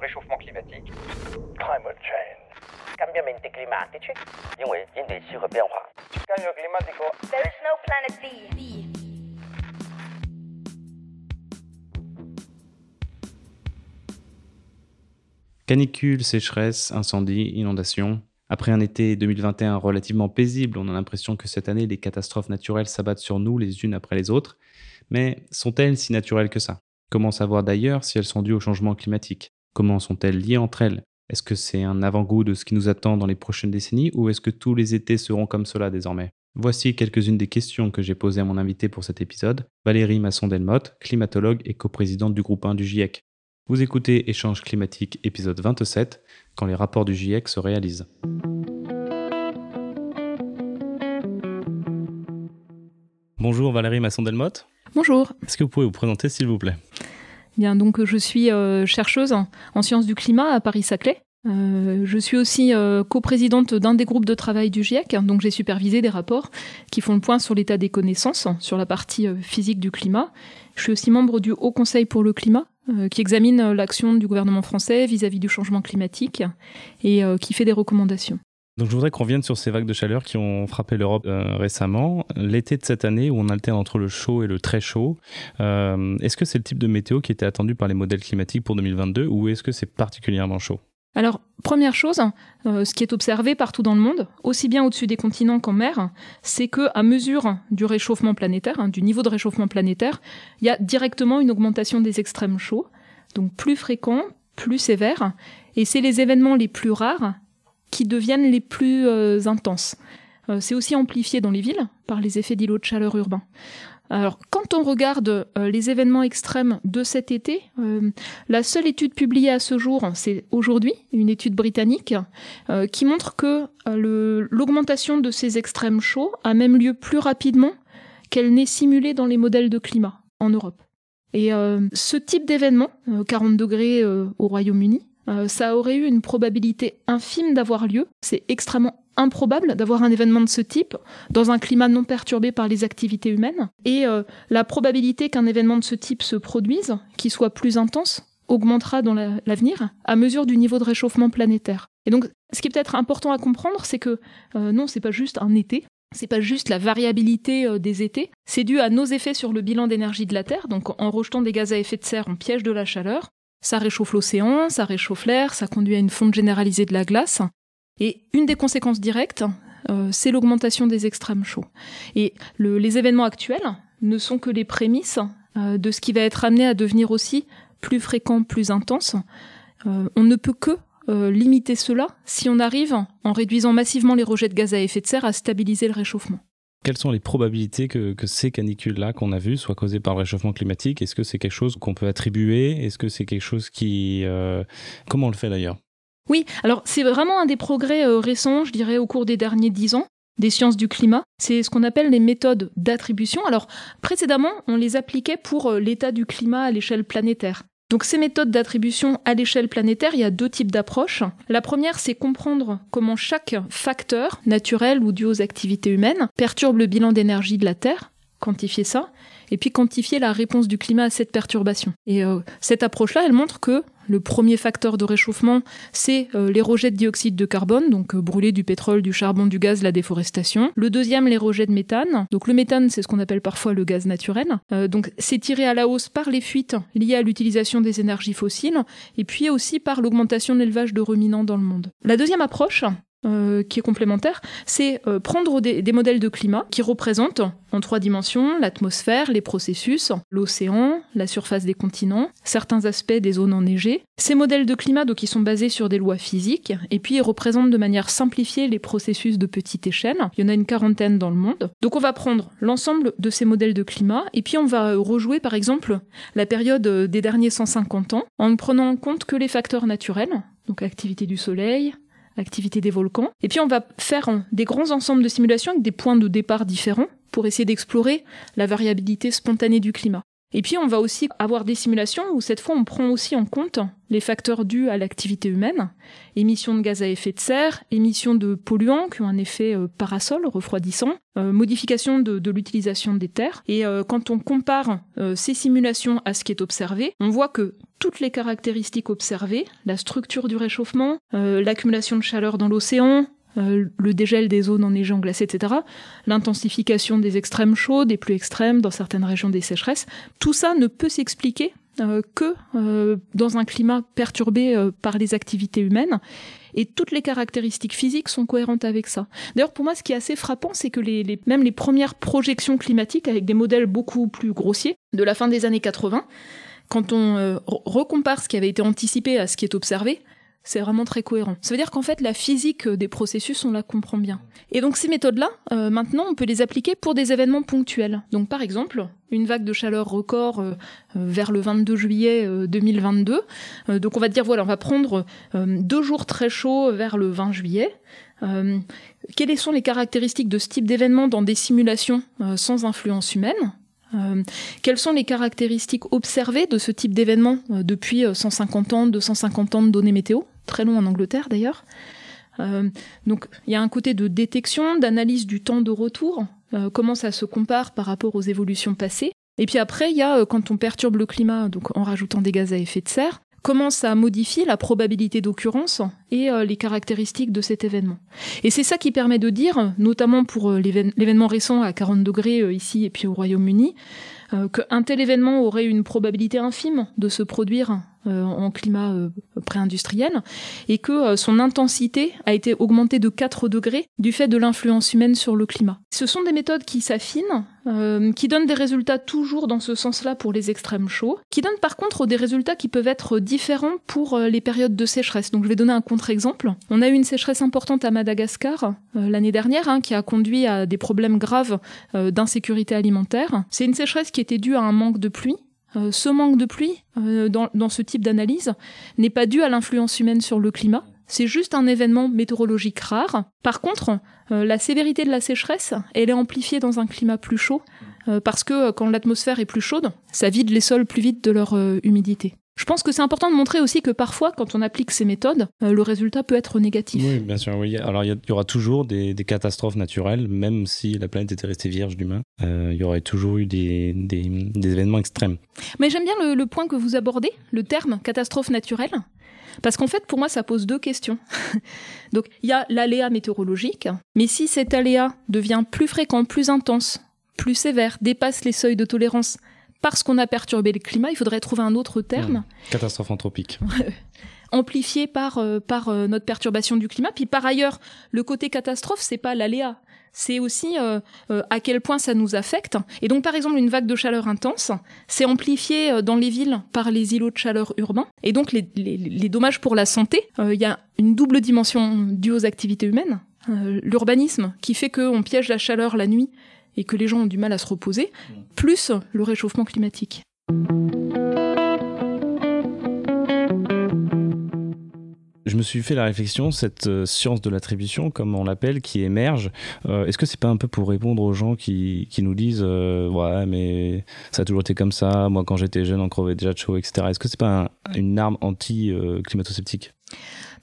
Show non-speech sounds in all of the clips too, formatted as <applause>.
réchauffement climatique, climate change, cambiamenti climatici, 因为 cambio climático, there is no planet B. B. Canicule, sécheresse, incendie, inondation. Après un été 2021 relativement paisible, on a l'impression que cette année, les catastrophes naturelles s'abattent sur nous les unes après les autres. Mais sont-elles si naturelles que ça? Comment savoir d'ailleurs si elles sont dues au changement climatique? Comment sont-elles liées entre elles? Est-ce que c'est un avant-goût de ce qui nous attend dans les prochaines décennies ou est-ce que tous les étés seront comme cela désormais? Voici quelques-unes des questions que j'ai posées à mon invité pour cet épisode, Valérie Masson-Delmotte, climatologue et coprésidente du groupe 1 du GIEC. Vous écoutez Échange climatique épisode 27, quand les rapports du GIEC se réalisent. Bonjour Valérie Masson-Delmotte. Bonjour. Est-ce que vous pouvez vous présenter s'il vous plaît? Donc je suis euh, chercheuse en, en, sciences du climat à Paris-Saclay. Euh, je suis aussi euh, coprésidente d'un des groupes de travail du GIEC, donc j'ai supervisé des rapports qui font le point sur l'état des connaissances sur la partie physique du climat. Je suis aussi membre du Haut Conseil pour le climat, qui examine l'action du gouvernement français vis-à-vis -vis du changement climatique et qui fait des recommandations. Donc je voudrais qu'on revienne sur ces vagues de chaleur qui ont frappé l'Europe euh, récemment. L'été de cette année où on alterne entre le chaud et le très chaud, euh, est-ce que c'est le type de météo qui était attendu par les modèles climatiques pour 2022 ou est-ce que c'est particulièrement chaud? Alors, première chose, euh, ce qui est observé partout dans le monde, aussi bien au-dessus des continents qu'en mer, c'est que à mesure du réchauffement planétaire, hein, du niveau de réchauffement planétaire, il y a directement une augmentation des extrêmes chauds, donc plus fréquents, plus sévères, et c'est les événements les plus rares qui deviennent les plus euh, intenses. Euh, c'est aussi amplifié dans les villes par les effets d'îlots de chaleur urbains. Alors, quand on regarde euh, les événements extrêmes de cet été, la seule étude publiée à ce jour, c'est aujourd'hui, une étude britannique, qui montre que l'augmentation de ces extrêmes chauds a même lieu plus rapidement qu'elle n'est simulée dans les modèles de climat en Europe. Et ce type d'événement, 40 degrés au Royaume-Uni, ça aurait eu une probabilité infime d'avoir lieu. C'est extrêmement improbable d'avoir un événement de ce type dans un climat non perturbé par les activités humaines. Et euh, la probabilité qu'un événement de ce type se produise, qui soit plus intense, augmentera dans l'avenir la, à mesure du niveau de réchauffement planétaire. Et donc, ce qui est peut-être important à comprendre, c'est que euh, non, c'est pas juste un été, c'est pas juste la variabilité euh, des étés, c'est dû à nos effets sur le bilan d'énergie de la Terre. Donc, en rejetant des gaz à effet de serre, on piège de la chaleur. Ça réchauffe l'océan, ça réchauffe l'air, ça conduit à une fonte généralisée de la glace. Et une des conséquences directes, euh, c'est l'augmentation des extrêmes chauds. Et le, les événements actuels ne sont que les prémices euh, de ce qui va être amené à devenir aussi plus fréquent, plus intense. Euh, on ne peut que limiter cela si on arrive, en réduisant massivement les rejets de gaz à effet de serre, à stabiliser le réchauffement. Quelles sont les probabilités que, ces canicules-là qu'on a vues soient causées par le réchauffement climatique? Est-ce que c'est quelque chose qu'on peut attribuer? Est-ce que c'est quelque chose qui... Comment on le fait d'ailleurs? Oui, alors c'est vraiment un des progrès euh, récents, je dirais, au cours des derniers dix ans des sciences du climat. C'est ce qu'on appelle les méthodes d'attribution. Alors, précédemment, on les appliquait pour euh, l'état du climat à l'échelle planétaire. Donc ces méthodes d'attribution à l'échelle planétaire, il y a deux types d'approches. La première, c'est comprendre comment chaque facteur, naturel ou dû aux activités humaines, perturbe le bilan d'énergie de la Terre, quantifier ça, et puis quantifier la réponse du climat à cette perturbation. Et euh, cette approche-là, elle montre que le premier facteur de réchauffement, c'est euh, les rejets de dioxyde de carbone, donc euh, brûler du pétrole, du charbon, du gaz, la déforestation. Le deuxième, les rejets de méthane. Donc le méthane, c'est ce qu'on appelle parfois le gaz naturel. Euh, donc c'est tiré à la hausse par les fuites liées à l'utilisation des énergies fossiles, et puis aussi par l'augmentation de l'élevage de ruminants dans le monde. La deuxième approche, euh, qui est complémentaire, c'est euh, prendre des, modèles de climat qui représentent en trois dimensions l'atmosphère, les processus, l'océan, la surface des continents, certains aspects des zones enneigées. Ces modèles de climat, donc, ils sont basés sur des lois physiques, et puis représentent de manière simplifiée les processus de petite échelle. Il y en a une quarantaine dans le monde. Donc on va prendre l'ensemble de ces modèles de climat, et puis on va rejouer, par exemple, la période des derniers 150 ans, en ne prenant en compte que les facteurs naturels, donc activité du soleil, activité des volcans. Et puis on va faire des grands ensembles de simulations avec des points de départ différents pour essayer d'explorer la variabilité spontanée du climat. Et puis on va aussi avoir des simulations où cette fois on prend aussi en compte les facteurs dus à l'activité humaine, émissions de gaz à effet de serre, émissions de polluants qui ont un effet euh, parasol refroidissant, euh, modification de, l'utilisation des terres. Et euh, quand on compare ces simulations à ce qui est observé, on voit que toutes les caractéristiques observées, la structure du réchauffement, l'accumulation de chaleur dans l'océan, euh, le dégel des zones enneigées, glacées, etc., l'intensification des extrêmes chauds, des plus extrêmes, dans certaines régions des sécheresses, tout ça ne peut s'expliquer euh, que euh, dans un climat perturbé par les activités humaines. Et toutes les caractéristiques physiques sont cohérentes avec ça. D'ailleurs, pour moi, ce qui est assez frappant, c'est que même les premières projections climatiques, avec des modèles beaucoup plus grossiers, de la fin des années 80, quand on recompare ce qui avait été anticipé à ce qui est observé, c'est vraiment très cohérent. Ça veut dire qu'en fait, la physique des processus, on la comprend bien. Et donc ces méthodes-là, euh, maintenant, on peut les appliquer pour des événements ponctuels. Donc par exemple, une vague de chaleur record euh, euh, vers le 22 juillet 2022. donc on va dire, voilà, on va prendre deux jours très chauds vers le 20 juillet. quelles sont les caractéristiques de ce type d'événement dans des simulations sans influence humaine? Euh, quelles sont les caractéristiques observées de ce type d'événement euh, depuis 150 euh, ans, 250 ans de données météo, très long en Angleterre d'ailleurs Donc il y a un côté de détection, d'analyse du temps de retour, comment ça se compare par rapport aux évolutions passées. Et puis après, il y a quand on perturbe le climat, donc en rajoutant des gaz à effet de serre, comment ça modifie la probabilité d'occurrence et euh, les caractéristiques de cet événement. Et c'est ça qui permet de dire, notamment pour euh, l'événement récent à 40 degrés euh, ici et puis au Royaume-Uni, qu'un tel événement aurait une probabilité infime de se produire en climat euh, pré-industriel et que euh, son intensité a été augmentée de 4 degrés du fait de l'influence humaine sur le climat. Ce sont des méthodes qui s'affinent, qui donnent des résultats toujours dans ce sens-là pour les extrêmes chauds, qui donnent par contre des résultats qui peuvent être différents pour les périodes de sécheresse. Donc je vais donner un contre-exemple. On a eu une sécheresse importante à Madagascar l'année dernière hein, qui a conduit à des problèmes graves d'insécurité alimentaire. C'est une sécheresse qui était due à un manque de pluie euh, ce manque de pluie euh, dans, ce type d'analyse n'est pas dû à l'influence humaine sur le climat, c'est juste un événement météorologique rare. Par contre, euh, la sévérité de la sécheresse, elle est amplifiée dans un climat plus chaud, parce que quand l'atmosphère est plus chaude, ça vide les sols plus vite de leur humidité. Je pense que c'est important de montrer aussi que parfois, quand on applique ces méthodes, euh, le résultat peut être négatif. Oui, bien sûr. Oui. Alors, il y, aura toujours des, catastrophes naturelles, même si la planète était restée vierge d'humains. Euh, il y aurait toujours eu des, événements extrêmes. Mais j'aime bien le, point que vous abordez, le terme catastrophe naturelle. Parce qu'en fait, pour moi, ça pose deux questions. <laughs> Donc, il y a l'aléa météorologique, mais si cet aléa devient plus fréquent, plus intense, plus sévère, dépasse les seuils de tolérance, parce qu'on a perturbé le climat, il faudrait trouver un autre terme. Hmm. Catastrophe anthropique. <laughs> amplifié par euh, par euh, notre perturbation du climat. Puis par ailleurs, le côté catastrophe, c'est pas l'aléa, c'est aussi euh, à quel point ça nous affecte. Et donc par exemple, une vague de chaleur intense, c'est amplifié dans les villes par les îlots de chaleur urbains. Et donc les, les, les dommages pour la santé, il y a une double dimension due aux activités humaines. L'urbanisme qui fait qu'on piège la chaleur la nuit et que les gens ont du mal à se reposer, plus le réchauffement climatique. Je me suis fait la réflexion, cette euh, science de l'attribution, comme on l'appelle, qui émerge, euh, est-ce que c'est pas un peu pour répondre aux gens qui, nous disent euh, Ouais, mais ça a toujours été comme ça, moi quand j'étais jeune, on crevait déjà de chaud, etc. Est-ce que c'est pas une arme anti-climato-sceptique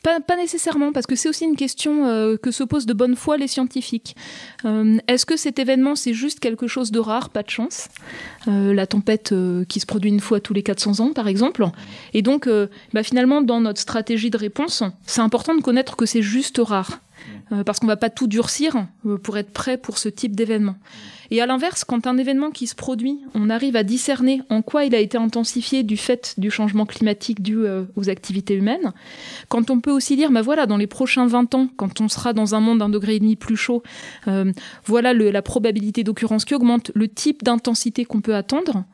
pas, nécessairement, parce que c'est aussi une question euh, que se posent de bonne foi les scientifiques. Euh, est-ce que cet événement, c'est juste quelque chose de rare, pas de chance euh, La tempête qui se produit une fois tous les 400 ans, par exemple. Et donc, bah, finalement, dans notre stratégie de réponse, c'est important de connaître que c'est juste rare. Parce qu'on va pas tout durcir pour être prêt pour ce type d'événement. Et à l'inverse, quand un événement qui se produit, on arrive à discerner en quoi il a été intensifié du fait du changement climatique dû euh, aux activités humaines, quand on peut aussi dire, bah voilà, dans les prochains 20 ans, quand on sera dans un monde d'un degré et demi plus chaud, euh, voilà la probabilité d'occurrence qui augmente, le type d'intensité qu'on peut attendre,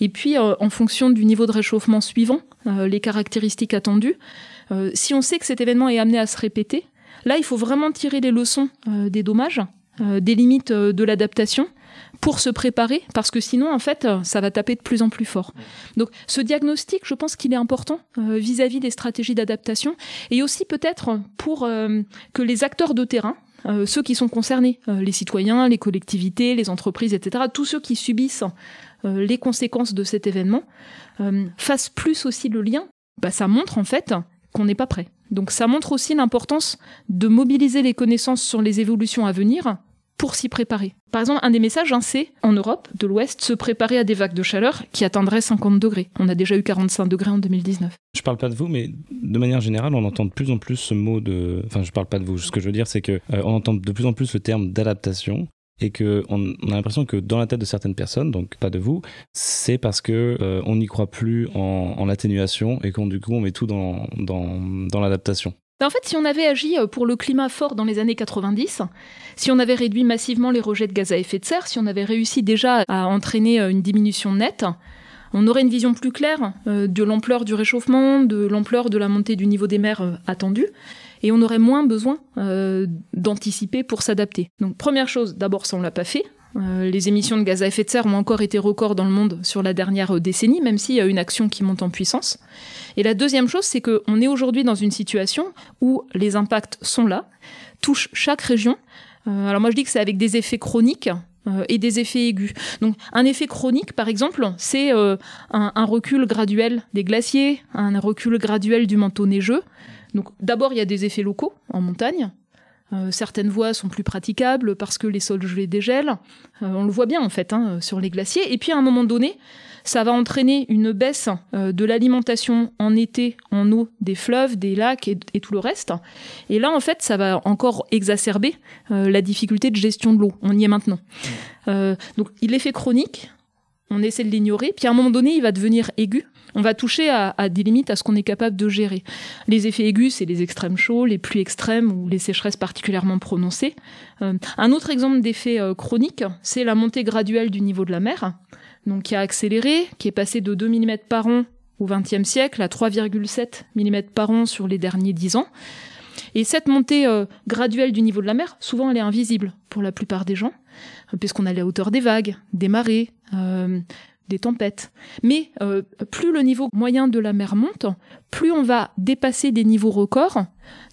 et puis euh, en fonction du niveau de réchauffement suivant, les caractéristiques attendues, si on sait que cet événement est amené à se répéter, là il faut vraiment tirer les leçons des dommages, des limites de l'adaptation, pour se préparer, parce que sinon, en fait, ça va taper de plus en plus fort. Donc, ce diagnostic, je pense qu'il est important euh, vis-à-vis des stratégies d'adaptation, et aussi peut-être pour euh, que les acteurs de terrain, euh, ceux qui sont concernés, les citoyens, les collectivités, les entreprises, etc., tous ceux qui subissent euh, les conséquences de cet événement, euh, fasse plus aussi le lien, bah, ça montre en fait qu'on n'est pas prêt. Donc ça montre aussi l'importance de mobiliser les connaissances sur les évolutions à venir pour s'y préparer. Par exemple, un des messages, hein, c'est en Europe de l'Ouest se préparer à des vagues de chaleur qui atteindraient 50 degrés. On a déjà eu 45 degrés en 2019. Je parle pas de vous, mais de manière générale, on entend de plus en plus ce mot de. Enfin, je parle pas de vous. Ce que je veux dire, c'est que euh, on entend de plus en plus le terme d'adaptation et que on, a l'impression que dans la tête de certaines personnes, donc pas de vous, c'est parce que euh, on n'y croit plus en, en l'atténuation et qu'on du coup on met tout dans dans, dans l'adaptation. Ben, en fait, si on avait agi euh, pour le climat fort dans les années 90, si on avait réduit massivement les rejets de gaz à effet de serre, si on avait réussi déjà à entraîner euh, une diminution nette, on aurait une vision plus claire de l'ampleur du réchauffement, de l'ampleur de la montée du niveau des mers attendue, et on aurait moins besoin euh, d'anticiper pour s'adapter. Donc première chose, d'abord ça on l'a pas fait. Euh, les émissions de gaz à effet de serre ont encore été records dans le monde sur la dernière euh, décennie, même s'il y a une action qui monte en puissance. Et la deuxième chose, c'est qu'on est aujourd'hui dans une situation où les impacts sont là, touchent chaque région. Alors moi je dis que c'est avec des effets chroniques et des effets aigus. Donc un effet chronique, par exemple, c'est un recul graduel des glaciers, un recul graduel du manteau neigeux. Donc d'abord il y a des effets locaux en montagne. Euh, certaines voies sont plus praticables parce que les sols gelés dégèlent. Euh, on le voit bien en fait hein, sur les glaciers. Et puis à un moment donné, ça va entraîner une baisse euh, de l'alimentation en été en eau des fleuves, des lacs et, tout le reste. Et là, en fait, ça va encore exacerber la difficulté de gestion de l'eau. On y est maintenant. Donc, il est fait chronique. On essaie de l'ignorer. Puis à un moment donné, il va devenir aigu. On va toucher à, des limites à ce qu'on est capable de gérer. Les effets aigus, c'est les extrêmes chauds, les pluies extrêmes ou les sécheresses particulièrement prononcées. Euh, un autre exemple d'effet euh, chronique, c'est la montée graduelle du niveau de la mer, donc qui a accéléré, qui est passé de 2 mm par an au XXe siècle à 3,7 mm par an sur les derniers 10 ans. Et cette montée euh, graduelle du niveau de la mer, souvent elle est invisible pour la plupart des gens, puisqu'on a la hauteur des vagues, des marées, des tempêtes. Mais euh, plus le niveau moyen de la mer monte, plus on va dépasser des niveaux records.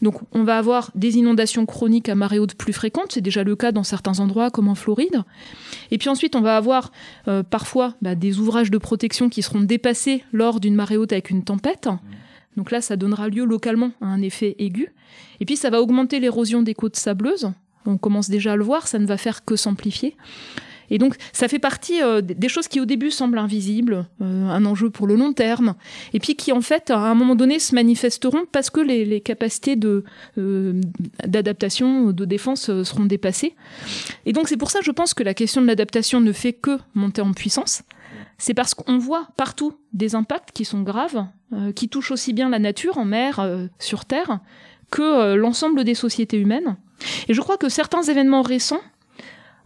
Donc on va avoir des inondations chroniques à marée haute plus fréquentes, c'est déjà le cas dans certains endroits comme en Floride. Et puis ensuite on va avoir euh, parfois bah, des ouvrages de protection qui seront dépassés lors d'une marée haute avec une tempête. Donc là ça donnera lieu localement à un effet aigu. Et puis ça va augmenter l'érosion des côtes sableuses. On commence déjà à le voir, ça ne va faire que s'amplifier. Et donc, ça fait partie euh, des choses qui au début semblent invisibles, euh, un enjeu pour le long terme, et puis qui en fait, à un moment donné, se manifesteront parce que les, capacités de euh, d'adaptation, de défense seront dépassées. Et donc, c'est pour ça, je pense que la question de l'adaptation ne fait que monter en puissance. C'est parce qu'on voit partout des impacts qui sont graves, qui touchent aussi bien la nature en mer, sur terre, que l'ensemble des sociétés humaines. Et je crois que certains événements récents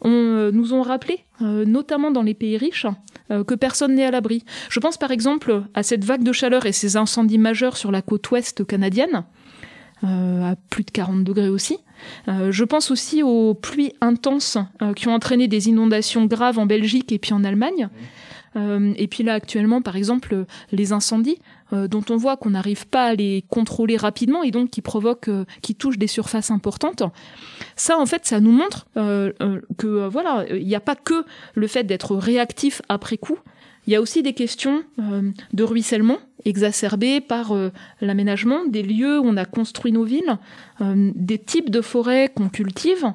on, euh, nous ont rappelé, euh, notamment dans les pays riches, euh, que personne n'est à l'abri. Je pense par exemple à cette vague de chaleur et ces incendies majeurs sur la côte ouest canadienne, à plus de 40 degrés aussi. Je pense aussi aux pluies intenses qui ont entraîné des inondations graves en Belgique et puis en Allemagne. Euh, et puis là actuellement, par exemple, les incendies euh, dont on voit qu'on n'arrive pas à les contrôler rapidement et donc qui provoquent, euh, qui touchent des surfaces importantes. Ça, en fait, ça nous montre euh, euh, que voilà, il n'y a pas que le fait d'être réactif après coup. Il y a aussi des questions de ruissellement exacerbées par euh, l'aménagement des lieux où on a construit nos villes, euh, des types de forêts qu'on cultive,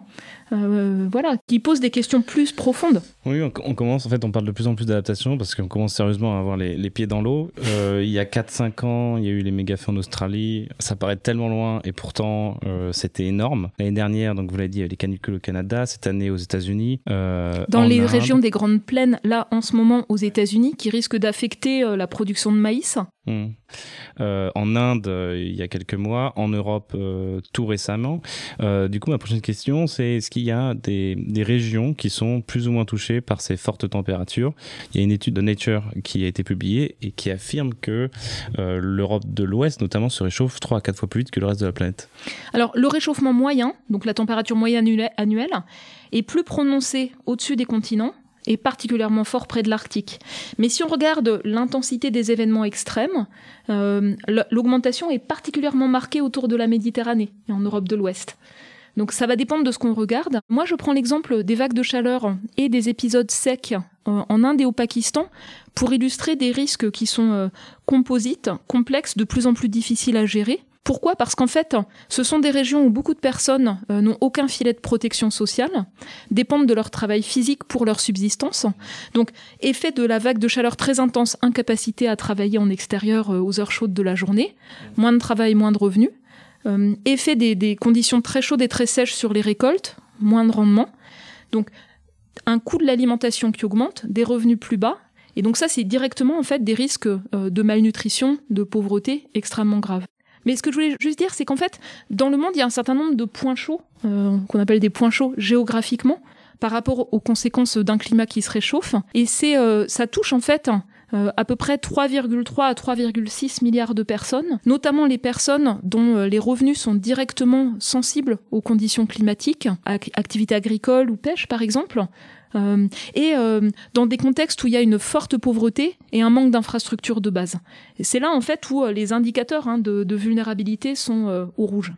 euh, voilà, qui posent des questions plus profondes. Oui, on, on commence, en fait, on parle de plus en plus d'adaptation parce qu'on commence sérieusement à avoir les, les pieds dans l'eau. Il y a 4-5 ans, il y a eu les méga feux en Australie. Ça paraît tellement loin et pourtant, c'était énorme. L'année dernière, donc vous l'avez dit, il y a eu les canicules au Canada, cette année aux États-Unis. Dans les Inde. régions des Grandes Plaines, là, en ce moment, aux États-Unis, qui risquent d'affecter la production de maïs. Hmm. Euh, en Inde, euh, il y a quelques mois, en Europe, euh, tout récemment. Du coup, ma prochaine question, c'est est-ce qu'il y a des, régions qui sont plus ou moins touchées par ces fortes températures? Il y a une étude de Nature qui a été publiée et qui affirme que l'Europe de l'Ouest, notamment, se réchauffe 3 à 4 fois plus vite que le reste de la planète. Alors, le réchauffement moyen, donc la température moyenne annuelle, est plus prononcé au-dessus des continents et particulièrement fort près de l'Arctique. Mais si on regarde l'intensité des événements extrêmes, euh, l'augmentation est particulièrement marquée autour de la Méditerranée et en Europe de l'Ouest. Donc ça va dépendre de ce qu'on regarde. Moi, je prends l'exemple des vagues de chaleur et des épisodes secs euh, en Inde et au Pakistan pour illustrer des risques qui sont euh, composites, complexes, de plus en plus difficiles à gérer. Pourquoi? Parce qu'en fait, ce sont des régions où beaucoup de personnes euh, n'ont aucun filet de protection sociale, dépendent de leur travail physique pour leur subsistance. Donc, effet de la vague de chaleur très intense, incapacité à travailler en extérieur euh, aux heures chaudes de la journée, moins de travail, moins de revenus. Euh, effet des, conditions très chaudes et très sèches sur les récoltes, moins de rendement. Donc, un coût de l'alimentation qui augmente, des revenus plus bas. Et donc ça, c'est directement en fait des risques de malnutrition, de pauvreté extrêmement graves. Mais ce que je voulais juste dire, c'est qu'en fait, dans le monde, il y a un certain nombre de points chauds, euh, qu'on appelle des points chauds géographiquement, par rapport aux conséquences d'un climat qui se réchauffe. Et c'est, euh, ça touche en fait euh, à peu près 3,3 à 3,6 milliards de personnes, notamment les personnes dont les revenus sont directement sensibles aux conditions climatiques, activités agricoles ou pêche par exemple, euh, et euh, dans des contextes où il y a une forte pauvreté et un manque d'infrastructures de base. C'est là en fait où euh, les indicateurs hein, de, vulnérabilité sont au rouge.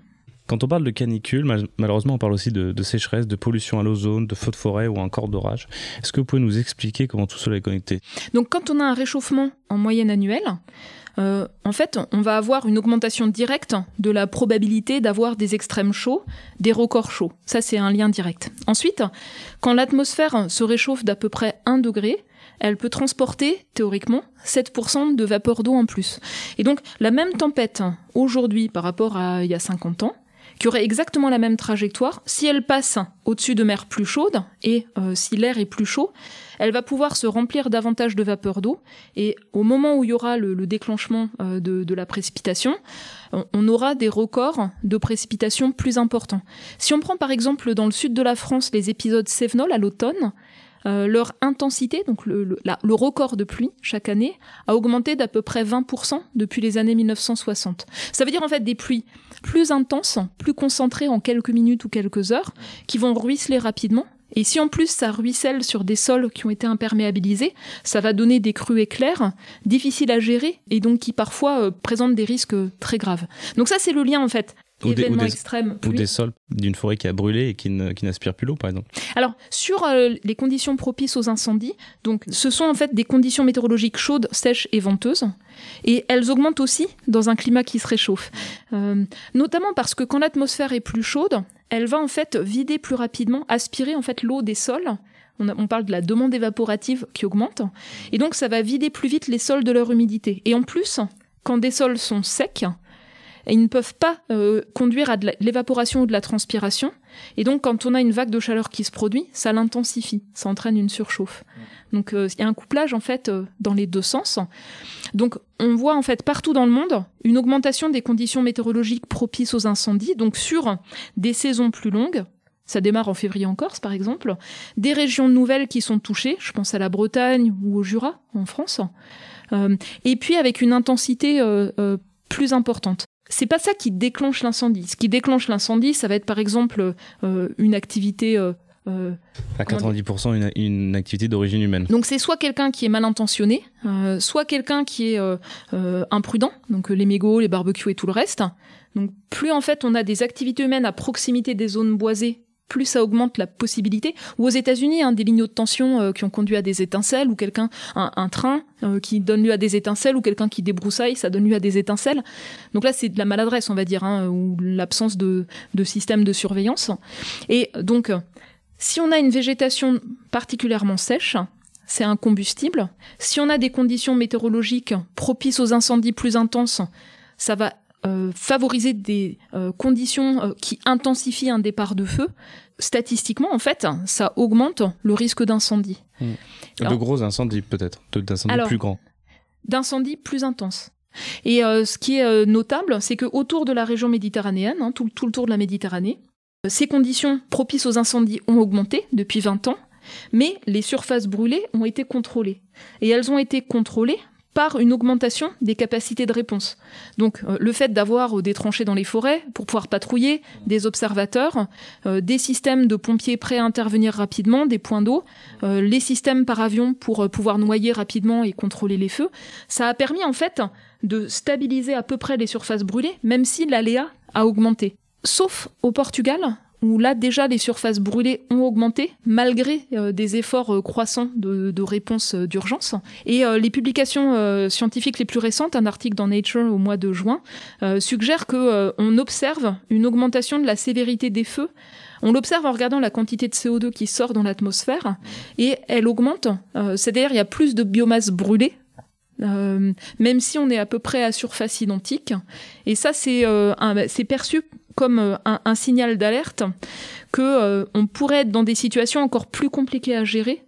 Quand on parle de canicule, malheureusement, on parle aussi de, sécheresse, de pollution à l'ozone, de feux de forêt ou encore d'orage. Est-ce que vous pouvez nous expliquer comment tout cela est connecté? Donc, quand on a un réchauffement en moyenne annuelle, euh, en fait, on va avoir une augmentation directe de la probabilité d'avoir des extrêmes chauds, des records chauds. Ça, c'est un lien direct. Ensuite, quand l'atmosphère se réchauffe d'à peu près 1 degré, elle peut transporter, théoriquement, 7% de vapeur d'eau en plus. Et donc, la même tempête, aujourd'hui, par rapport à il y a 50 ans, qui aurait exactement la même trajectoire, si elle passe au-dessus de mer plus chaude, et euh, si l'air est plus chaud, elle va pouvoir se remplir davantage de vapeur d'eau, et au moment où il y aura le, déclenchement euh, de, la précipitation, on, aura des records de précipitation plus importants. Si on prend par exemple dans le sud de la France les épisodes Sévenol à l'automne, euh, leur intensité, donc le, record de pluie chaque année, a augmenté d'à peu près 20% depuis les années 1960. Ça veut dire en fait des pluies plus intenses, plus concentrées en quelques minutes ou quelques heures, qui vont ruisseler rapidement. Et si en plus ça ruisselle sur des sols qui ont été imperméabilisés, ça va donner des crues éclairs, difficiles à gérer et donc qui parfois euh, présentent des risques très graves. Donc ça c'est le lien en fait ou des, ou des, sols d'une forêt qui a brûlé et qui, n'aspire plus l'eau, par exemple. Alors, sur euh, les conditions propices aux incendies, donc, ce sont en fait des conditions météorologiques chaudes, sèches et venteuses. Et elles augmentent aussi dans un climat qui se réchauffe. Euh, notamment parce que quand l'atmosphère est plus chaude, elle va en fait vider plus rapidement, aspirer en fait l'eau des sols. On, on, parle de la demande évaporative qui augmente. Et donc, ça va vider plus vite les sols de leur humidité. Et en plus, quand des sols sont secs, et ils ne peuvent pas euh, conduire à de l'évaporation ou de la transpiration. Et donc, quand on a une vague de chaleur qui se produit, ça l'intensifie, ça entraîne une surchauffe. Donc, euh, il y a un couplage en fait euh, dans les deux sens. Donc, on voit en fait partout dans le monde une augmentation des conditions météorologiques propices aux incendies. Donc, sur des saisons plus longues, ça démarre en février en Corse, par exemple. Des régions nouvelles qui sont touchées, je pense à la Bretagne ou au Jura, en France. et puis avec une intensité plus importante c'est pas ça qui déclenche l'incendie. Ce qui déclenche l'incendie, ça va être par exemple euh, une activité. Euh, euh, à 90% une, activité d'origine humaine. Donc c'est soit quelqu'un qui est mal intentionné, soit quelqu'un qui est imprudent, donc les mégots, les barbecues et tout le reste. Donc plus en fait on a des activités humaines à proximité des zones boisées plus ça augmente la possibilité. Ou aux États-Unis, hein, des lignes de tension euh, qui ont conduit à des étincelles, ou quelqu'un, un, train euh, qui donne lieu à des étincelles, ou quelqu'un qui débroussaille, ça donne lieu à des étincelles. Donc là, c'est de la maladresse, on va dire, hein, ou l'absence de, de système de surveillance. Et donc, si on a une végétation particulièrement sèche, c'est un combustible. Si on a des conditions météorologiques propices aux incendies plus intenses, ça va euh, favoriser des euh, conditions euh, qui intensifient un départ de feu, statistiquement, en fait, ça augmente le risque d'incendie. Hmm. de gros incendies, peut-être, d'incendies plus grands. D'incendies plus intenses. Et ce qui est notable, c'est que autour de la région méditerranéenne, hein, tout, tout, le tour de la Méditerranée, ces conditions propices aux incendies ont augmenté depuis 20 ans, mais les surfaces brûlées ont été contrôlées. Et elles ont été contrôlées par une augmentation des capacités de réponse. Donc euh, le fait d'avoir des tranchées dans les forêts pour pouvoir patrouiller, des observateurs, euh, des systèmes de pompiers prêts à intervenir rapidement, des points d'eau, euh, les systèmes par avion pour pouvoir noyer rapidement et contrôler les feux, ça a permis en fait de stabiliser à peu près les surfaces brûlées, même si l'aléa a augmenté. Sauf au Portugal, où là déjà les surfaces brûlées ont augmenté malgré euh, des efforts euh, croissants de, réponse euh, d'urgence. Et les publications scientifiques les plus récentes, un article dans Nature au mois de juin, suggère que euh, on observe une augmentation de la sévérité des feux. On l'observe en regardant la quantité de CO2 qui sort dans l'atmosphère et elle augmente. C'est-à-dire il y a plus de biomasse brûlée euh, même si on est à peu près à surface identique. Et ça, c'est euh, perçu comme euh, un, un signal d'alerte que on pourrait être dans des situations encore plus compliquées à gérer.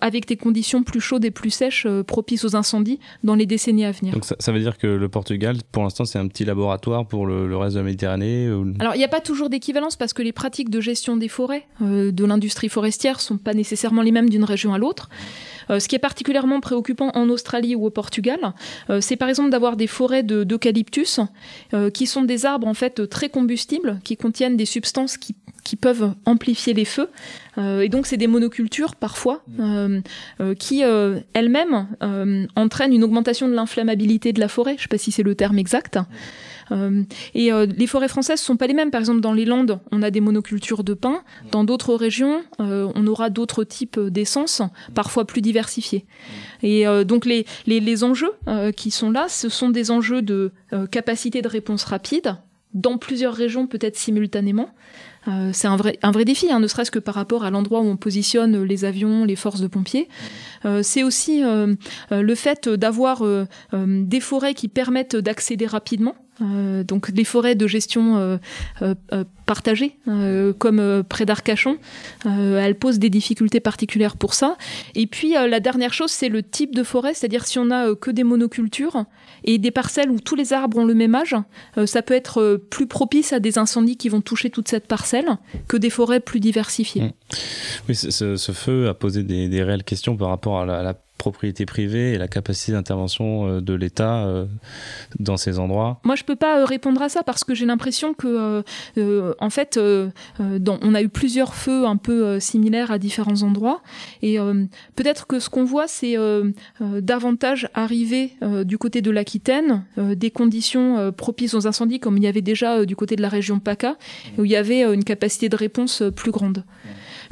avec des conditions plus chaudes et plus sèches propices aux incendies dans les décennies à venir. Donc ça, ça veut dire que le Portugal, pour l'instant, c'est un petit laboratoire pour le, le reste de la Méditerranée ou- Alors, il n'y a pas toujours d'équivalence parce que les pratiques de gestion des forêts de l'industrie forestière sont pas nécessairement les mêmes d'une région à l'autre. Euh, ce qui est particulièrement préoccupant en Australie ou au Portugal, euh, c'est par exemple d'avoir des forêts de- d'eucalyptus euh, qui sont des arbres en fait très combustibles, qui contiennent des substances qui, qui peuvent amplifier les feux. Et donc, c'est des monocultures parfois euh, qui elles-mêmes entraînent une augmentation de l'inflammabilité de la forêt. Je ne sais pas si c'est le terme exact. Euh, et euh, les forêts françaises sont pas les mêmes. Par exemple, dans les Landes, on a des monocultures de pins. Dans d'autres régions, euh, on aura d'autres types d'essences, parfois plus diversifiés. Et donc les, les, les enjeux qui sont là, ce sont des enjeux de capacité de réponse rapide dans plusieurs régions, peut-être simultanément. Euh, c'est un vrai, un vrai défi, hein, ne serait-ce que par rapport à l'endroit où on positionne les avions, les forces de pompiers. Euh, c'est aussi euh, le fait d'avoir des forêts qui permettent d'accéder rapidement. Euh, donc des forêts de gestion euh, euh, euh, partagée, euh, comme près d'Arcachon, elles posent des difficultés particulières pour ça. Et puis la dernière chose, c'est le type de forêt, c'est-à-dire si on a que des monocultures et des parcelles où tous les arbres ont le même âge, ça peut être plus propice à des incendies qui vont toucher toute cette parcelle que des forêts plus diversifiées. Mm. Oui, ce, feu a posé des, réelles questions par rapport à la propriété privée et la capacité d'intervention euh, de l'État euh, dans ces endroits. Moi, je peux pas euh, répondre à ça parce que j'ai l'impression que, euh, en fait, euh, dans- on a eu plusieurs feux un peu euh, similaires à différents endroits, et euh, peut-être que ce qu'on voit, c'est davantage arriver euh, du côté de l'Aquitaine, euh, des conditions euh, propices aux incendies, comme il y avait déjà euh, du côté de la région PACA, où il y avait euh, une capacité de réponse euh, plus grande.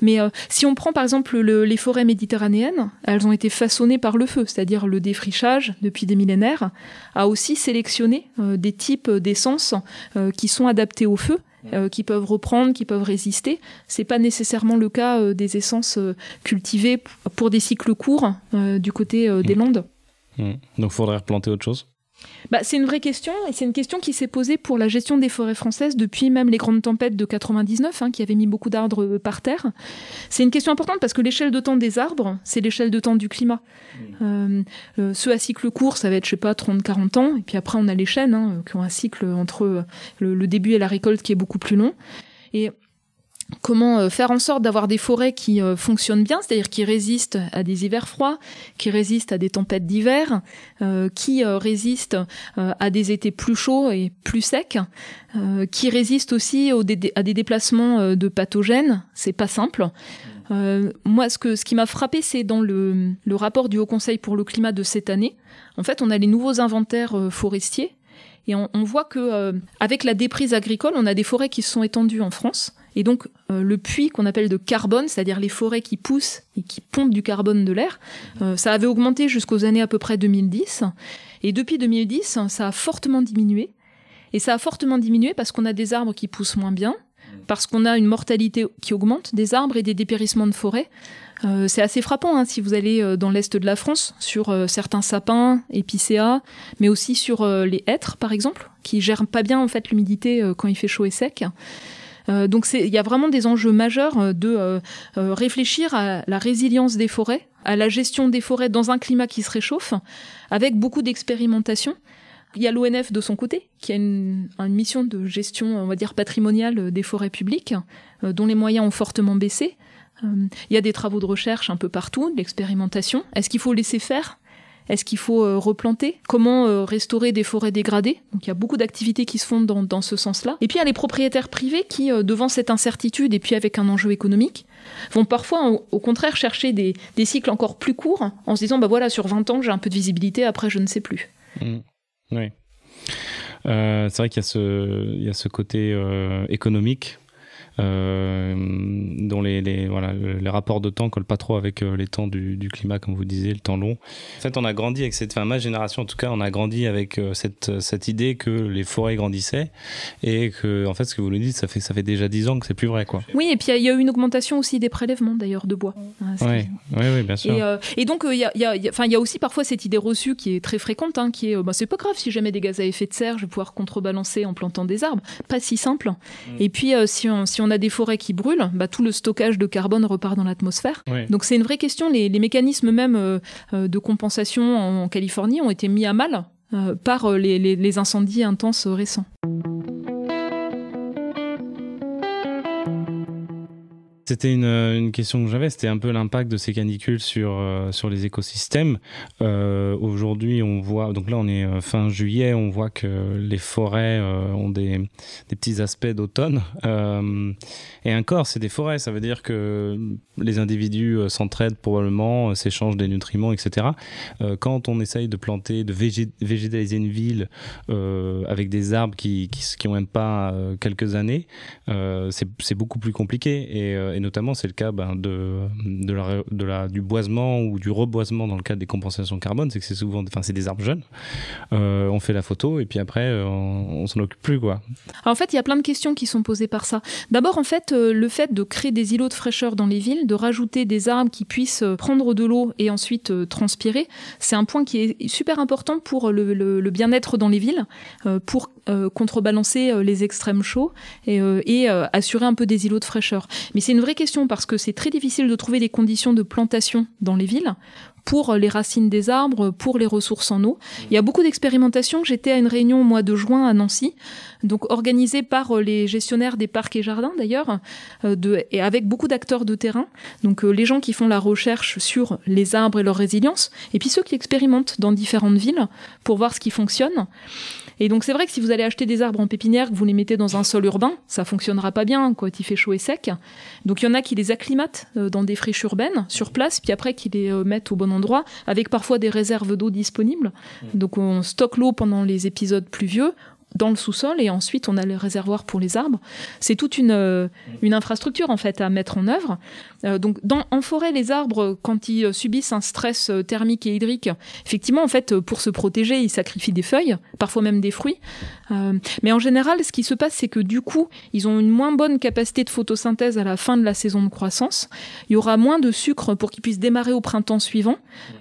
Mais euh, si on prend par exemple le- les forêts méditerranéennes, elles ont été façonnées par le feu, c'est-à-dire le défrichage depuis des millénaires, a aussi sélectionné euh, des types d'essences euh, qui sont adaptés au feu, euh, qui peuvent reprendre, qui peuvent résister. C'est pas nécessairement le cas des essences cultivées pour des cycles courts du côté des Landes. Mm. Donc, faudrait replanter autre chose? Bah, c'est une vraie question, et c'est une question qui s'est posée pour la gestion des forêts françaises depuis même les grandes tempêtes de 99, hein, qui avaient mis beaucoup d'arbres euh, par terre. C'est une question importante parce que l'échelle de temps des arbres, c'est l'échelle de temps du climat. Euh, euh, ceux à cycle court, ça va être, je sais pas, 30-40 ans, et puis après on a les chênes, hein, qui ont un cycle entre euh, le, le début et la récolte qui est beaucoup plus long. Et comment euh, faire en sorte d'avoir des forêts qui euh, fonctionnent bien, c'est-à-dire qui résistent à des hivers froids, qui résistent à des tempêtes d'hiver, euh, qui résistent à des étés plus chauds et plus secs, euh, qui résistent aussi dé- à des déplacements de pathogènes. C'est pas simple. Euh, moi, ce, que, ce qui m'a frappé, c'est dans le, le rapport du Haut Conseil pour le climat de cette année. En fait, on a les nouveaux inventaires forestiers et on, on voit que avec la déprise agricole, on a des forêts qui se sont étendues en France. Et donc, euh, le puits qu'on appelle de carbone, c'est-à-dire les forêts qui poussent et qui pompent du carbone de l'air, euh, ça avait augmenté jusqu'aux années à peu près 2010. Et depuis 2010, ça a fortement diminué. Et ça a fortement diminué parce qu'on a des arbres qui poussent moins bien, parce qu'on a une mortalité qui augmente des arbres et des dépérissements de forêt. Euh, c'est assez frappant hein, si vous allez dans l'est de la France sur certains sapins, épicéas, mais aussi sur les hêtres par exemple, qui gèrent pas bien en fait l'humidité quand il fait chaud et sec. Euh, donc il y a vraiment des enjeux majeurs euh, de euh, réfléchir à la résilience des forêts, à la gestion des forêts dans un climat qui se réchauffe, avec beaucoup d'expérimentation. Il y a l'ONF de son côté, qui a une, mission de gestion, on va dire, patrimoniale des forêts publiques, dont les moyens ont fortement baissé. Il y a des travaux de recherche un peu partout, de l'expérimentation. Est-ce qu'il faut laisser faire? Est-ce qu'il faut euh, replanter? Comment euh, restaurer des forêts dégradées? Donc il y a beaucoup d'activités qui se font dans, dans ce sens-là. Et puis il y a les propriétaires privés qui, euh, devant cette incertitude et puis avec un enjeu économique, vont parfois au, contraire chercher des, des cycles encore plus courts en se disant bah voilà sur 20 ans j'ai un peu de visibilité après je ne sais plus. Mm. Oui. C'est vrai qu'il y, y a ce côté économique. Euh, dont les, les, voilà, les rapports de temps collent pas trop avec euh, les temps du, du, climat, comme vous disiez, le temps long. En fait, on a grandi avec cette, enfin, ma génération en tout cas, on a grandi avec euh, cette, cette idée que les forêts grandissaient et que, en fait, ce que vous nous dites, ça fait, ça fait déjà dix ans que c'est plus vrai, quoi. Oui, et puis il y, a eu une augmentation aussi des prélèvements d'ailleurs de bois. Hein, oui, oui, oui, bien sûr. Et, euh, et donc, il y, a, y, a, y a aussi parfois cette idée reçue qui est très fréquente, hein, qui est, bah, c'est pas grave si jamais des gaz à effet de serre, je vais pouvoir contrebalancer en plantant des arbres. Pas si simple. Mm. Et puis, si, on, si on a des forêts qui brûlent, bah, tout le stockage de carbone repart dans l'atmosphère. Oui. Donc c'est une vraie question. Les, les mécanismes même euh, de compensation en, Californie ont été mis à mal euh, par les, les, les, incendies intenses récents. C'était une, une, question que j'avais, c'était un peu l'impact de ces canicules sur, euh, sur les écosystèmes. Euh, Aujourd'hui, on voit, donc là on est fin juillet, on voit que les forêts euh, ont des, des, petits aspects d'automne. Euh, et encore, c'est des forêts, ça veut dire que les individus s'entraident probablement, s'échangent des nutriments, etc. quand on essaye de planter, de végé végétaliser une ville avec des arbres qui, qui, qui même pas quelques années, c'est beaucoup plus compliqué. Et, et notamment c'est le cas ben, de, de, la, de la, du boisement ou du reboisement dans le cadre des compensations carbone, c'est que c'est souvent, enfin c'est des arbres jeunes. Euh, on fait la photo et puis après on, on s'en occupe plus quoi. Alors, en fait, il y a plein de questions qui sont posées par ça. D'abord, en fait, euh, le fait de créer des îlots de fraîcheur dans les villes, de rajouter des arbres qui puissent prendre de l'eau et ensuite euh, transpirer, c'est un point qui est super important pour le, le, bien-être dans les villes, euh, pour contrebalancer les extrêmes chauds et, et assurer un peu des îlots de fraîcheur. Mais c'est vraie question parce que c'est très difficile de trouver des conditions de plantation dans les villes pour les racines des arbres, pour les ressources en eau. Il y a beaucoup d'expérimentations. J'étais à une réunion au mois de juin à Nancy, donc organisée par les gestionnaires des parcs et jardins d'ailleurs, de, et avec beaucoup d'acteurs de terrain. Donc les gens qui font la recherche sur les arbres et leur résilience, et puis ceux qui expérimentent dans différentes villes pour voir ce qui fonctionne. Et donc c'est vrai que si vous allez acheter des arbres en pépinière, que vous les mettez dans un sol urbain, ça fonctionnera pas bien quand il fait chaud et sec. Donc il y en a qui les acclimatent dans des friches urbaines sur place, puis après qui les mettent au bon endroit, avec parfois des réserves d'eau disponibles. Donc on stocke l'eau pendant les épisodes pluvieux dans le sous-sol et ensuite on a le réservoir pour les arbres. C'est toute une, euh, infrastructure en fait à mettre en œuvre. Euh, donc en forêt, les arbres, quand ils subissent un stress thermique et hydrique, effectivement en fait pour se protéger, ils sacrifient des feuilles, parfois même des fruits. Euh, mais en général, ce qui se passe, c'est que du coup, ils ont une moins bonne capacité de photosynthèse à la fin de la saison de croissance. Il y aura moins de sucre pour qu'ils puissent démarrer au printemps suivant.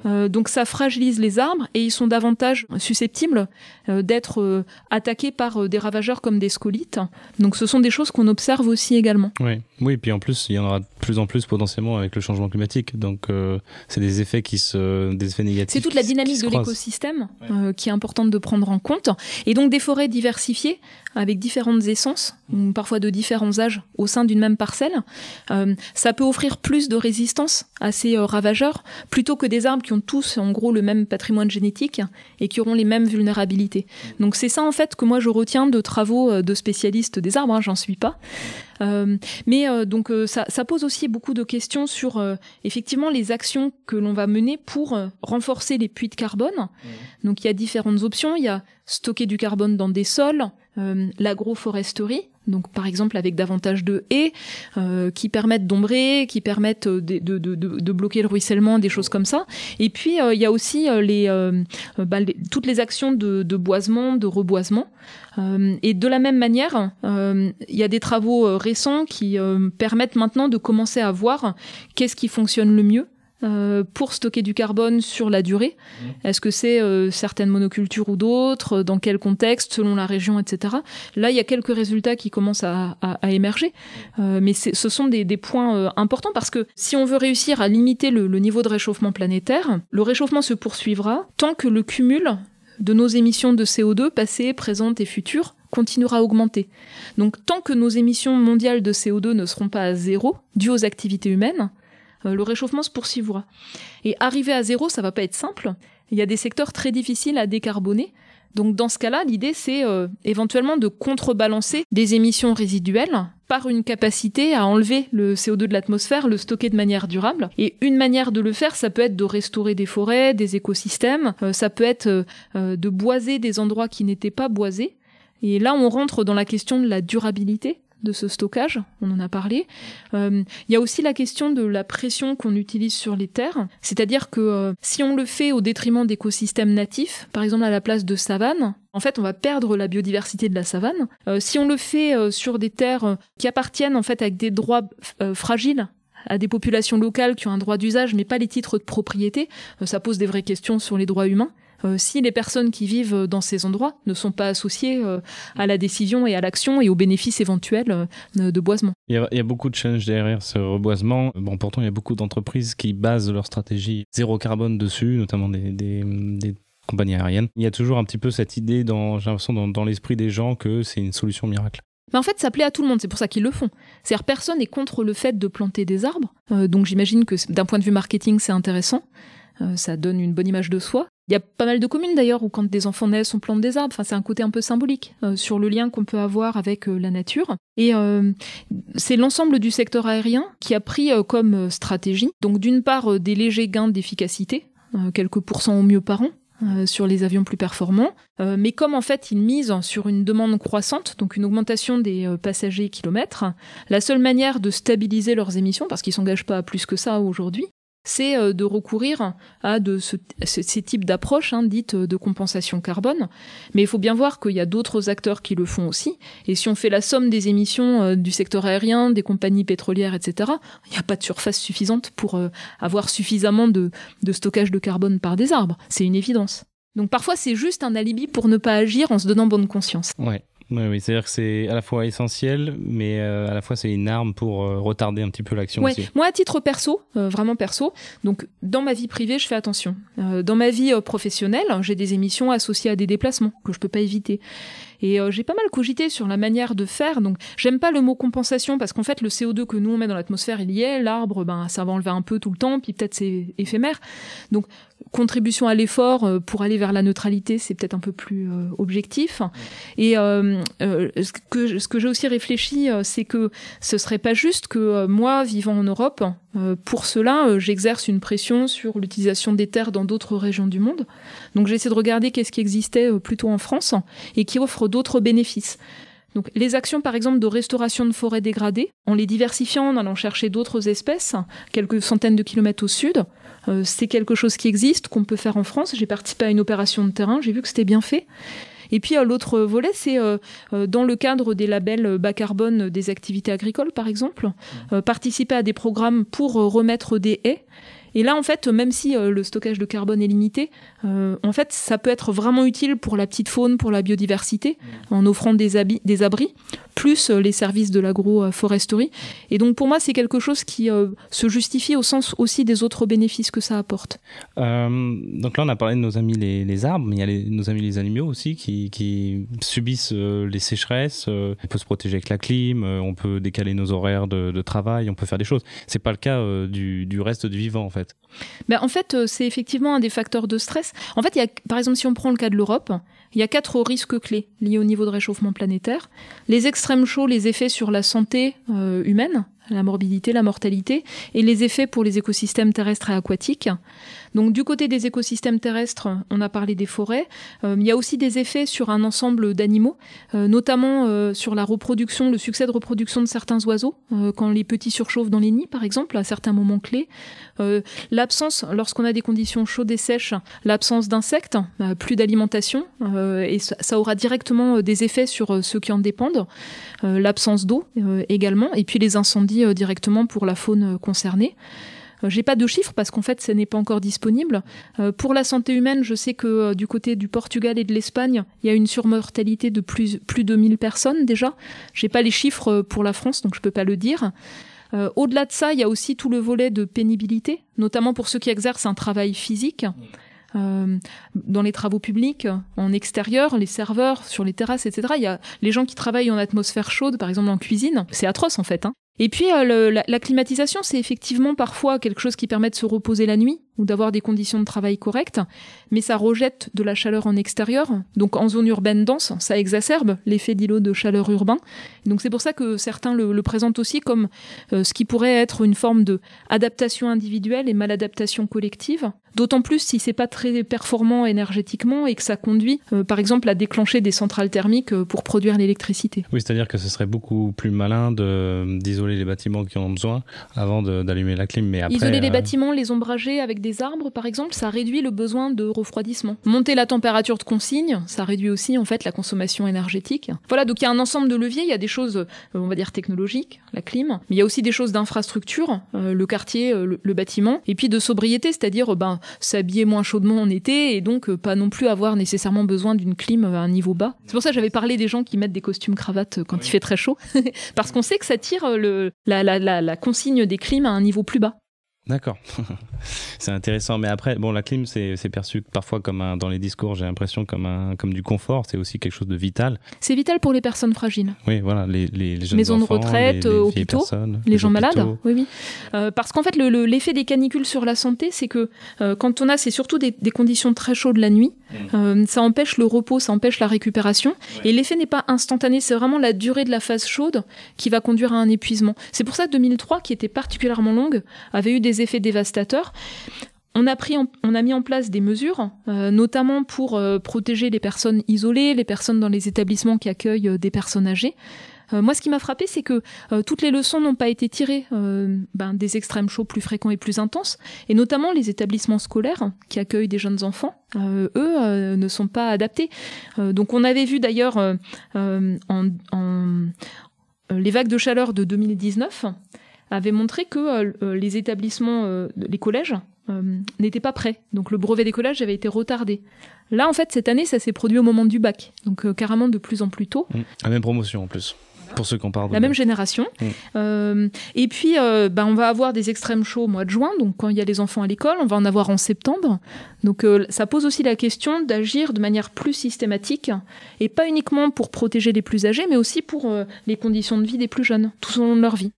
Euh, donc ça fragilise les arbres et ils sont davantage susceptibles d'être attaqués par des ravageurs comme des scolites. Donc ce sont des choses qu'on observe aussi également. Oui, oui, puis en plus, il y en aura de plus en plus potentiellement avec le changement climatique. Donc euh, c'est des effets qui se, des effets négatifs. C'est toute la dynamique de l'écosystème ouais. euh, qui est importante de prendre en compte. Et donc des forêts diversifiées avec différentes essences, ou parfois de différents âges au sein d'une même parcelle, euh, ça peut offrir plus de résistance à ces ravageurs plutôt que des arbres qui ont tous en gros le même patrimoine génétique et qui auront les mêmes vulnérabilités. Donc c'est ça en fait que moi je retiens de travaux de spécialistes des arbres, hein, j'en suis pas. Euh, mais euh, donc euh, ça, ça, pose aussi beaucoup de questions sur effectivement les actions que l'on va mener pour renforcer les puits de carbone. Mmh. Donc il y a différentes options. Il y a stocker du carbone dans des sols, l'agroforesterie, donc par exemple avec davantage de haies euh, qui permettent d'ombrer, qui permettent de, de, de, de, bloquer le ruissellement, des choses comme ça. Et puis il euh, y a aussi euh, les, bah, les, toutes les actions de, boisement, de reboisement. et de la même manière, il y a des travaux récents qui permettent maintenant de commencer à voir qu'est-ce qui fonctionne le mieux. Euh, pour stocker du carbone sur la durée mmh. Est-ce que c'est euh, certaines monocultures ou d'autres? Dans quel contexte? Selon la région, etc. Là, il y a quelques résultats qui commencent à, à, à émerger, euh, mais ce sont des, des points importants parce que si on veut réussir à limiter le, le niveau de réchauffement planétaire, le réchauffement se poursuivra tant que le cumul de nos émissions de CO2 passées, présentes et futures continuera à augmenter. Donc tant que nos émissions mondiales de CO2 ne seront pas à zéro, dues aux activités humaines, le réchauffement se poursuivra. Et arriver à zéro, ça va pas être simple. Il y a des secteurs très difficiles à décarboner. Donc dans ce cas-là, l'idée c'est euh, éventuellement de contrebalancer des émissions résiduelles par une capacité à enlever le CO2 de l'atmosphère, le stocker de manière durable. Et une manière de le faire, ça peut être de restaurer des forêts, des écosystèmes, euh, ça peut être euh, de boiser des endroits qui n'étaient pas boisés. Et là, on rentre dans la question de la durabilité de ce stockage, on en a parlé. Euh, il y a aussi la question de la pression qu'on utilise sur les terres, c'est-à-dire que euh, si on le fait au détriment d'écosystèmes natifs, par exemple à la place de savanes, en fait, on va perdre la biodiversité de la savane. Euh, si on le fait sur des terres qui appartiennent en fait avec des droits fragiles à des populations locales qui ont un droit d'usage mais pas les titres de propriété, ça pose des vraies questions sur les droits humains. Euh, si les personnes qui vivent dans ces endroits ne sont pas associées euh, à la décision et à l'action et aux bénéfices éventuels euh, de boisement. Il y, a, il y a beaucoup de challenges derrière ce reboisement. Bon, pourtant, il y a beaucoup d'entreprises qui basent leur stratégie zéro carbone dessus, notamment des, des, des compagnies aériennes. Il y a toujours un petit peu cette idée, dans, j'ai l'impression, dans, dans l'esprit des gens que c'est une solution miracle. Mais en fait, ça plaît à tout le monde, c'est pour ça qu'ils le font. C'est-à-dire, personne n'est contre le fait de planter des arbres, euh, donc j'imagine que d'un point de vue marketing, c'est intéressant. Euh, ça donne une bonne image de soi. Il y a pas mal de communes d'ailleurs où quand des enfants naissent, on plante des arbres. Enfin, c'est un côté un peu symbolique euh, sur le lien qu'on peut avoir avec euh, la nature. Et euh, c'est l'ensemble du secteur aérien qui a pris comme stratégie, donc d'une part des légers gains d'efficacité, quelques pourcents au mieux par an, sur les avions plus performants. Mais comme en fait ils misent sur une demande croissante, donc une augmentation des passagers kilomètres, la seule manière de stabiliser leurs émissions, parce qu'ils s'engagent pas à plus que ça aujourd'hui, c'est euh, de recourir à de ce- ce- ces types d'approches hein, dites de compensation carbone. Mais il faut bien voir qu'il y a d'autres acteurs qui le font aussi. Et si on fait la somme des émissions euh, du secteur aérien, des compagnies pétrolières, etc., il n'y a pas de surface suffisante pour euh, avoir suffisamment de, de stockage de carbone par des arbres. C'est une évidence. Donc parfois c'est juste un alibi pour ne pas agir en se donnant bonne conscience. Ouais. Oui, c'est-à-dire que c'est à la fois essentiel, mais euh, à la fois c'est une arme pour euh, retarder un petit peu l'action Ouais, aussi. moi à titre perso, euh, vraiment perso, donc dans ma vie privée, je fais attention. Dans ma vie professionnelle, j'ai des émissions associées à des déplacements que je peux pas éviter. Et j'ai pas mal cogité sur la manière de faire. Donc j'aime pas le mot compensation parce qu'en fait le CO2 que nous on met dans l'atmosphère, il y est. L'arbre, ben ça va enlever un peu tout le temps, puis peut-être c'est éphémère. Donc contribution à l'effort euh, pour aller vers la neutralité, c'est peut-être un peu plus euh, objectif. Et euh, ce que, ce que j'ai aussi réfléchi, c'est que ce serait pas juste que moi, vivant en Europe, pour cela, j'exerce une pression sur l'utilisation des terres dans d'autres régions du monde. Donc j'essaie de regarder qu'est-ce qui existait plutôt en France et qui offre d'autres bénéfices. Donc les actions par exemple de restauration de forêts dégradées, en les diversifiant, en allant chercher d'autres espèces, quelques centaines de kilomètres au sud, euh, c'est quelque chose qui existe, qu'on peut faire en France. J'ai participé à une opération de terrain, j'ai vu que c'était bien fait. Et puis euh, l'autre volet, c'est euh, dans le cadre des labels bas carbone des activités agricoles, par exemple, euh, participer à des programmes pour remettre des haies. Et là, en fait, même si euh, le stockage de carbone est limité, euh, en fait, ça peut être vraiment utile pour la petite faune, pour la biodiversité, en offrant des, habits, des abris, plus euh, les services de l'agroforesterie. Et donc, pour moi, c'est quelque chose qui euh, se justifie au sens aussi des autres bénéfices que ça apporte. Euh, donc là, on a parlé de nos amis les, les arbres, mais il y a les- nos amis les animaux aussi qui, qui subissent euh, les sécheresses. euh, on peut se protéger avec la clim, euh, on peut décaler nos horaires de, de travail, on peut faire des choses. C'est pas le cas euh, du, du reste du vivant en fait. Ben, en fait, euh, c'est effectivement un des facteurs de stress. En fait, par exemple, si on prend le cas de l'Europe, il y a quatre risques clés liés au niveau de réchauffement planétaire. Les extrêmes chauds, les effets sur la santé euh, humaine, la morbidité, la mortalité, et les effets pour les écosystèmes terrestres et aquatiques. Donc du côté des écosystèmes terrestres, on a parlé des forêts. Euh, il y a aussi des effets sur un ensemble d'animaux, euh, notamment euh, sur la reproduction, le succès de reproduction de certains oiseaux, quand les petits surchauffent dans les nids, par exemple, à certains moments clés. L'absence, lorsqu'on a des conditions chaudes et sèches, l'absence d'insectes, plus d'alimentation, et ça, aura directement des effets sur ceux qui en dépendent. L'absence d'eau également, et puis les incendies directement pour la faune concernée. Euh, J'ai pas de chiffres parce qu'en fait, ce n'est pas encore disponible. Euh, pour la santé humaine, je sais que euh, du côté du Portugal et de l'Espagne, il y a une surmortalité de plus, plus de 1000 personnes déjà. J'ai pas les chiffres pour la France, donc je peux pas le dire. Au-delà de ça, il y a aussi tout le volet de pénibilité, notamment pour ceux qui exercent un travail physique. Dans les travaux publics, en extérieur, les serveurs, sur les terrasses, etc. Il y a les gens qui travaillent en atmosphère chaude, par exemple en cuisine. C'est atroce en fait. Hein. Et puis euh, la climatisation, c'est effectivement parfois quelque chose qui permet de se reposer la nuit, ou d'avoir des conditions de travail correctes, mais ça rejette de la chaleur en extérieur. Donc en zone urbaine dense, ça exacerbe l'effet d'îlot de chaleur urbain. Donc c'est pour ça que certains le, présentent aussi comme euh, ce qui pourrait être une forme de adaptation individuelle et maladaptation collective. D'autant plus si c'est pas très performant énergétiquement et que ça conduit, euh, par exemple, à déclencher des centrales thermiques euh, pour produire l'électricité. Oui, c'est-à-dire que ce serait beaucoup plus malin d'isoler les bâtiments qui en ont besoin avant d'allumer la clim. Mais après, isoler les bâtiments, les ombrager avec des arbres, par exemple, ça réduit le besoin de refroidissement. Monter la température de consigne, ça réduit aussi en fait la consommation énergétique. Voilà, donc il y a un ensemble de leviers. Il y a des choses, euh, on va dire technologiques, la clim, mais il y a aussi des choses d'infrastructure, le quartier, le, le, bâtiment, et puis de sobriété, c'est-à-dire ben s'habiller moins chaudement en été et donc euh, pas non plus avoir nécessairement besoin d'une clim à un niveau bas. C'est pour ça que j'avais parlé des gens qui mettent des costumes cravates euh, quand il fait très chaud, <laughs> parce qu'on sait que ça tire euh, la, la consigne des clims à un niveau plus bas. D'accord. <laughs> c'est intéressant. Mais après, bon, la clim, c'est perçu parfois comme un, dans les discours, j'ai l'impression, comme, un, comme du confort. C'est aussi quelque chose de vital. C'est vital pour les personnes fragiles. Oui, voilà, les, les, les jeunes Maisons de retraite, les, hôpitaux, les, gens malades. Oui, oui. Euh, parce qu'en fait, l'effet des canicules sur la santé, c'est que euh, quand on a, c'est surtout des, des, conditions très chaudes la nuit, mm. euh, ça empêche le repos, ça empêche la récupération. Et l'effet n'est pas instantané, c'est vraiment la durée de la phase chaude qui va conduire à un épuisement. C'est pour ça que 2003, qui était particulièrement longue, avait eu des effets dévastateurs. On a, pris on a mis en place des mesures, euh, notamment pour euh, protéger les personnes isolées, les personnes dans les établissements qui accueillent euh, des personnes âgées. moi, ce qui m'a frappé, c'est que toutes les leçons n'ont pas été tirées ben, des extrêmes chauds plus fréquents et plus intenses, et notamment les établissements scolaires qui accueillent des jeunes enfants, eux, ne sont pas adaptés. donc, on avait vu d'ailleurs en, en, les vagues de chaleur de 2019 avait montré que euh, euh, les établissements, euh, les collèges, n'étaient pas prêts. Donc le brevet des collèges avait été retardé. Là, en fait, cette année, ça s'est produit au moment du bac. Donc carrément de plus en plus tôt. Mmh. La même promotion en plus. Pour ceux qui en parlent. La même génération. Mmh. et puis, bah, on va avoir des extrêmes chauds au mois de juin, donc quand il y a les enfants à l'école, on va en avoir en septembre. Donc ça pose aussi la question d'agir de manière plus systématique, et pas uniquement pour protéger les plus âgés, mais aussi pour les conditions de vie des plus jeunes, tout au long de leur vie.